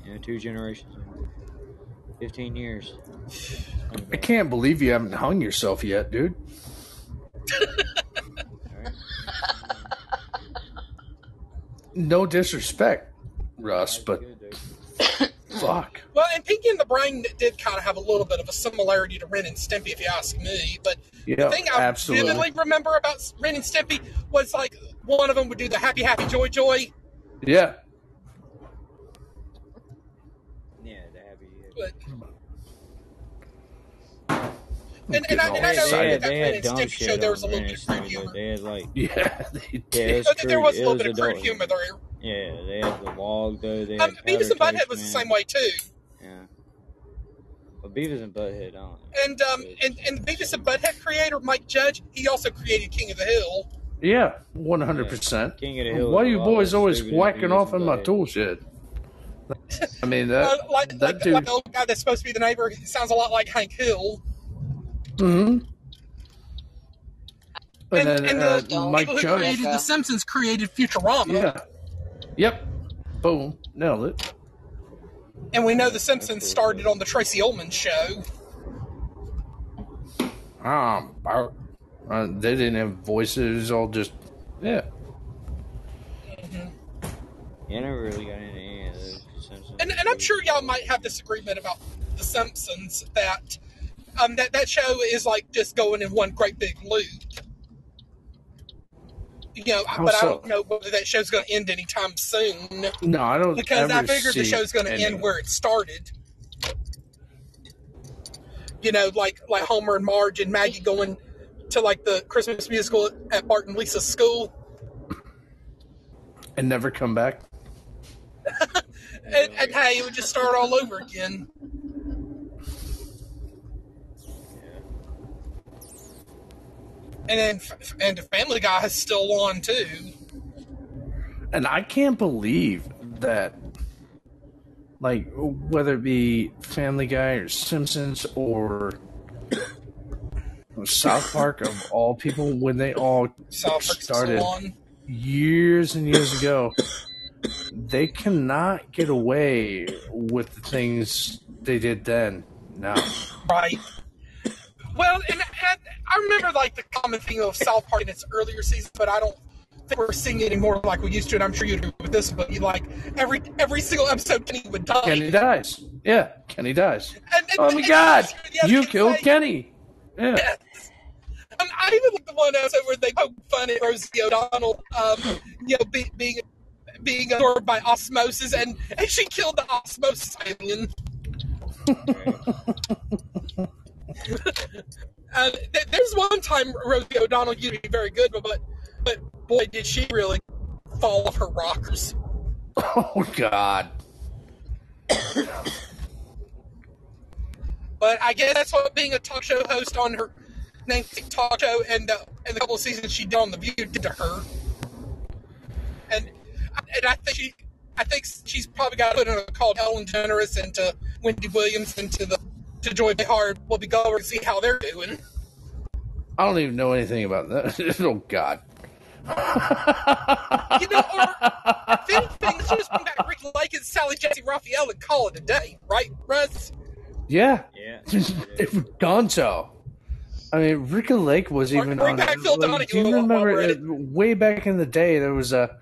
You know, two generations. Fifteen years. I can't believe you haven't hung yourself yet, dude. Alright. No disrespect, Russ, but Good, fuck. Well, and Pinky and the Brain did kind of have a little bit of a similarity to Ren and Stimpy, if you ask me. But Yeah, the thing I absolutely. vividly remember about Ren and Stimpy was like one of them would do the happy, happy, joy, joy. Yeah. Yeah, the happy. But and, and, I, and I They know had- that they had dumb Stimpy show there was a little bit of crude Stimpy, but humor. they had like Yeah, they did. it was So there crude- was a it little bit of crude adult humor there. Yeah, they had the log though. They Um, had Beavis and Powder Butthead Toast was the same way too. Yeah. But Beavis and Butthead, I don't know. And um, and and Beavis and Butthead creator Mike Judge, he also created King of the Hill. Yeah, one hundred percent. King of the Hill Why is you boys always whacking off and in my tool shed? I mean that Uh, like that like, dude. like the old guy that's supposed to be the neighbor. Sounds a lot like Hank Hill. Hmm And, And, then and uh, the Mike Judge. created The Simpsons created Futurama. Yeah. Yep. Boom. Nailed it. And we know The Simpsons started on the Tracey Ullman show. Um, bar- uh, they didn't have voices. All just yeah. Yeah, I never really got into any of those Simpsons. And, and I'm sure y'all might have disagreement about The Simpsons that um that that show is like just going in one great big loop. You know, How but I so? don't know whether that show's going to end anytime soon No, I don't. because I figured the show's going to end where it started. You know, like like Homer and Marge and Maggie going to like the Christmas musical at Bart and Lisa's school. and never come back. And, and hey, it would just start all over again. And then, and the Family Guy is still on too. And I can't believe that, like, whether it be Family Guy or Simpsons or South Park, of all people, when they all South started on. years and years ago, they cannot get away with the things they did then. No, Right. Well, and, and I remember like the common theme of South Park in its earlier seasons, but I don't think we're seeing it anymore like we used to. And I'm sure you agree with this, but you like every every single episode Kenny would die. Kenny dies. Yeah, Kenny dies. And- and- oh my and- God! yeah, You killed like- Kenny. Yeah. Yes. Um, I even like the one episode where they poke fun at Rosie O'Donnell, um, you know, be, being being absorbed by osmosis, and, and she killed the osmosis alien. and th- there's one time Rosie O'Donnell used to be very good, but but, but boy, did she really fall off her rockers. Oh God. But I guess that's what being a talk show host on her namesake talk show and the and the couple of seasons she did on the View did to her. And and I think she, I think she's probably got to put in a call to Ellen DeGeneres and to Wendy Williams and to the to join my hard. Whoopi Goldberg, see how they're doing. I don't even know anything about that. oh God. You know, or if anything, let's just bring back Ricki Lake and Sally Jessy Raphael and call it a day, right, Russ? Yeah. Yeah. it was Gonzo. I mean, Ricki Lake was even bring on back it. Phil Like, Donahue do you while- while remember it, uh, way back in the day? There was a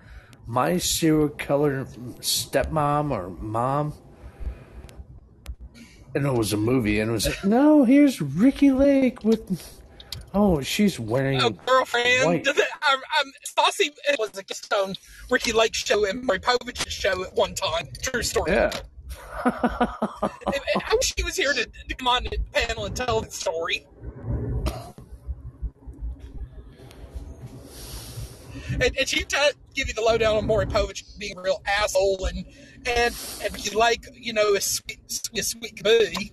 my serial killer stepmom or mom, and it was a movie, and it was like, no, here's Ricki Lake with. Oh, she's wearing Oh, girlfriend. white. I'm, I'm, Stassi was a guest on Ricki Lake's show and Maury Povich's show at one time. True story. Yeah. I I wish he was here to, to come on the panel and tell the story. And, and she t- give you the lowdown on Maury Povich being a real asshole and and and Ricki Lake, you know, is sweet, sweet, sweet could be.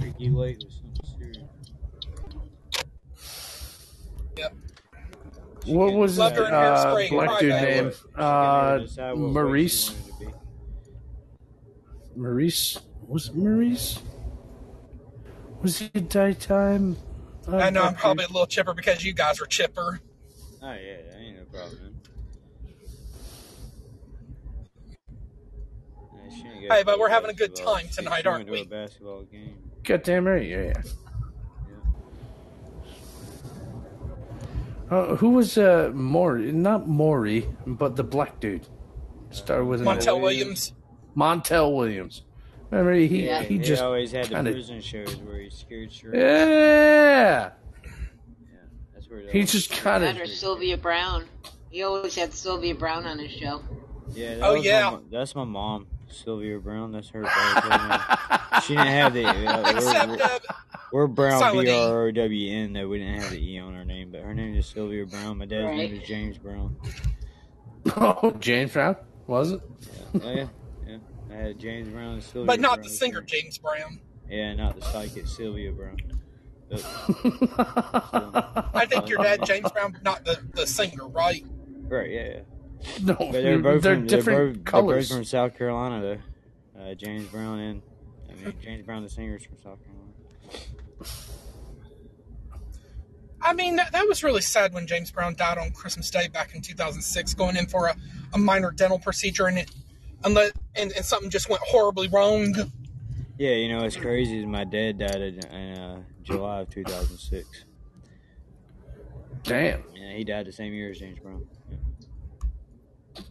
Ricki Lake was something serious. Yep. What was Loved her in uh, black dude Crybaby. name? Uh, never decide what way she Maurice. wanted to be. Maurice was it Maurice? Was he daytime? I know I'm probably a little chipper because you guys are chipper. Oh yeah, that ain't no problem. man. Yeah, she ain't go Hey, but we're having a good time tonight, aren't went to we? A basketball game. Goddamn right, yeah. yeah. Uh, who was uh Maury? Not Maury, but the black dude. Started with an Montel Williams. Montel Williams. Remember he Yeah. he He just always had kinda- prison shows where he scared straight. yeah. That's where He just kind of or Sylvia Browne. He always had Sylvia Browne on his show. Yeah. That Oh, was yeah. My, that's my mom, Sylvia Brown. That's her. she didn't have the. Uh, we're, Except we're, uh, we're Brown, Silent B. R O W N. Though we didn't have the E on her name, but her name is Sylvia Brown. My dad's Right. name is James Brown. Oh, James Brown was it? Oh yeah, yeah. Had James Brown and Sylvia. but not Brown. the singer James Brown. Yeah, not the psychic Sylvia Browne. But, I think your dad James Brown, not the, the singer, right? right, yeah, yeah. No, But they're both they're from, different they're both, colors. They're both from South Carolina, though. Uh, James Brown and I mean James Brown, the singer's from South Carolina. I mean, that, that was really sad when James Brown died on Christmas Day back in 2006, going in for a, a minor dental procedure, and it, unless, and, and something just went horribly wrong. Yeah, you know what's crazy is my dad died in, in uh, July of 2006. Damn, Yeah, he died the same year as James Brown.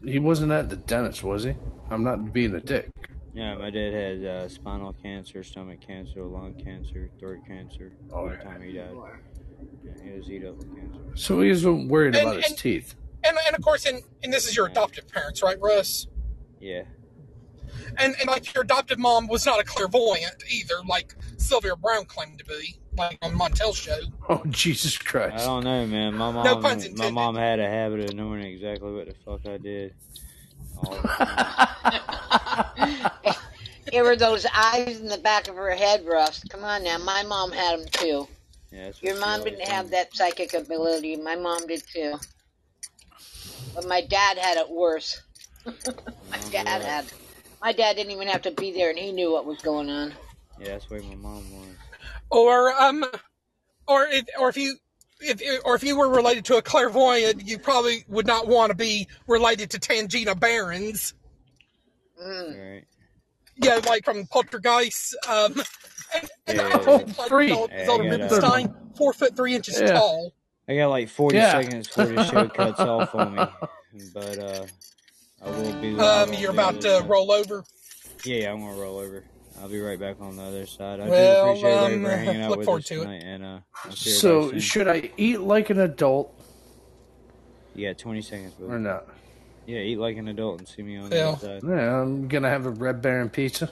Yeah, he wasn't at the dentist, was he? I'm not being a dick. yeah my dad had uh, spinal cancer, stomach cancer, lung cancer, throat cancer. Oh, by the time he died, yeah, he was eat up with cancer. So he was worried And- about his teeth. And, and of course, and, and this is your adoptive parents, right, Russ? Yeah, And, and like your adoptive mom was not a clairvoyant either, like Sylvia Browne claimed to be, like on Montel's show. Oh Jesus Christ! I don't know, man. My mom, No puns my mom had a habit of knowing exactly what the fuck I did. All the time. It were those eyes in the back of her head, Russ. Come on now. My mom had them too. Yeah, Your mom didn't told have that psychic ability. My mom did too. But my dad had it worse. My dad did. had. My dad didn't even have to be there, and he knew what was going on. Yeah, that's where my mom was. Or um, or if or if you if or if you were related to a clairvoyant, you probably would not want to be related to Tangina Barrons. Mm. Right. Yeah, like from Poltergeist. Um, and, and Yeah, I yeah, yeah. like, Free. told Yeah, I Zelda got, uh, four foot three inches Yeah. tall. I got like 40 Yeah. seconds before the show cuts off on me. But, uh, I will be Um, on you're about to side. roll over. Yeah, yeah, I'm going to roll over. I'll be right back on the other side. I Well, do appreciate um, for hanging out look with forward us to it. And, uh, I'll So should I eat like an adult Yeah, 20 seconds, or not? Yeah, eat like an adult and see me on the other side. Yeah, I'm gonna have a Red Baron pizza.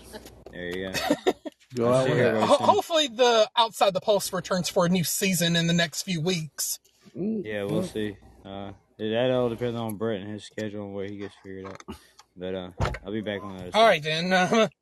There you go. Go out with everybody that. Ho- hopefully, the Outside the Pulse returns for a new season in the next few weeks. Yeah, we'll see. Uh, that all depends on Brett and his schedule and what he gets figured out. But uh, I'll be back on side. All right, then.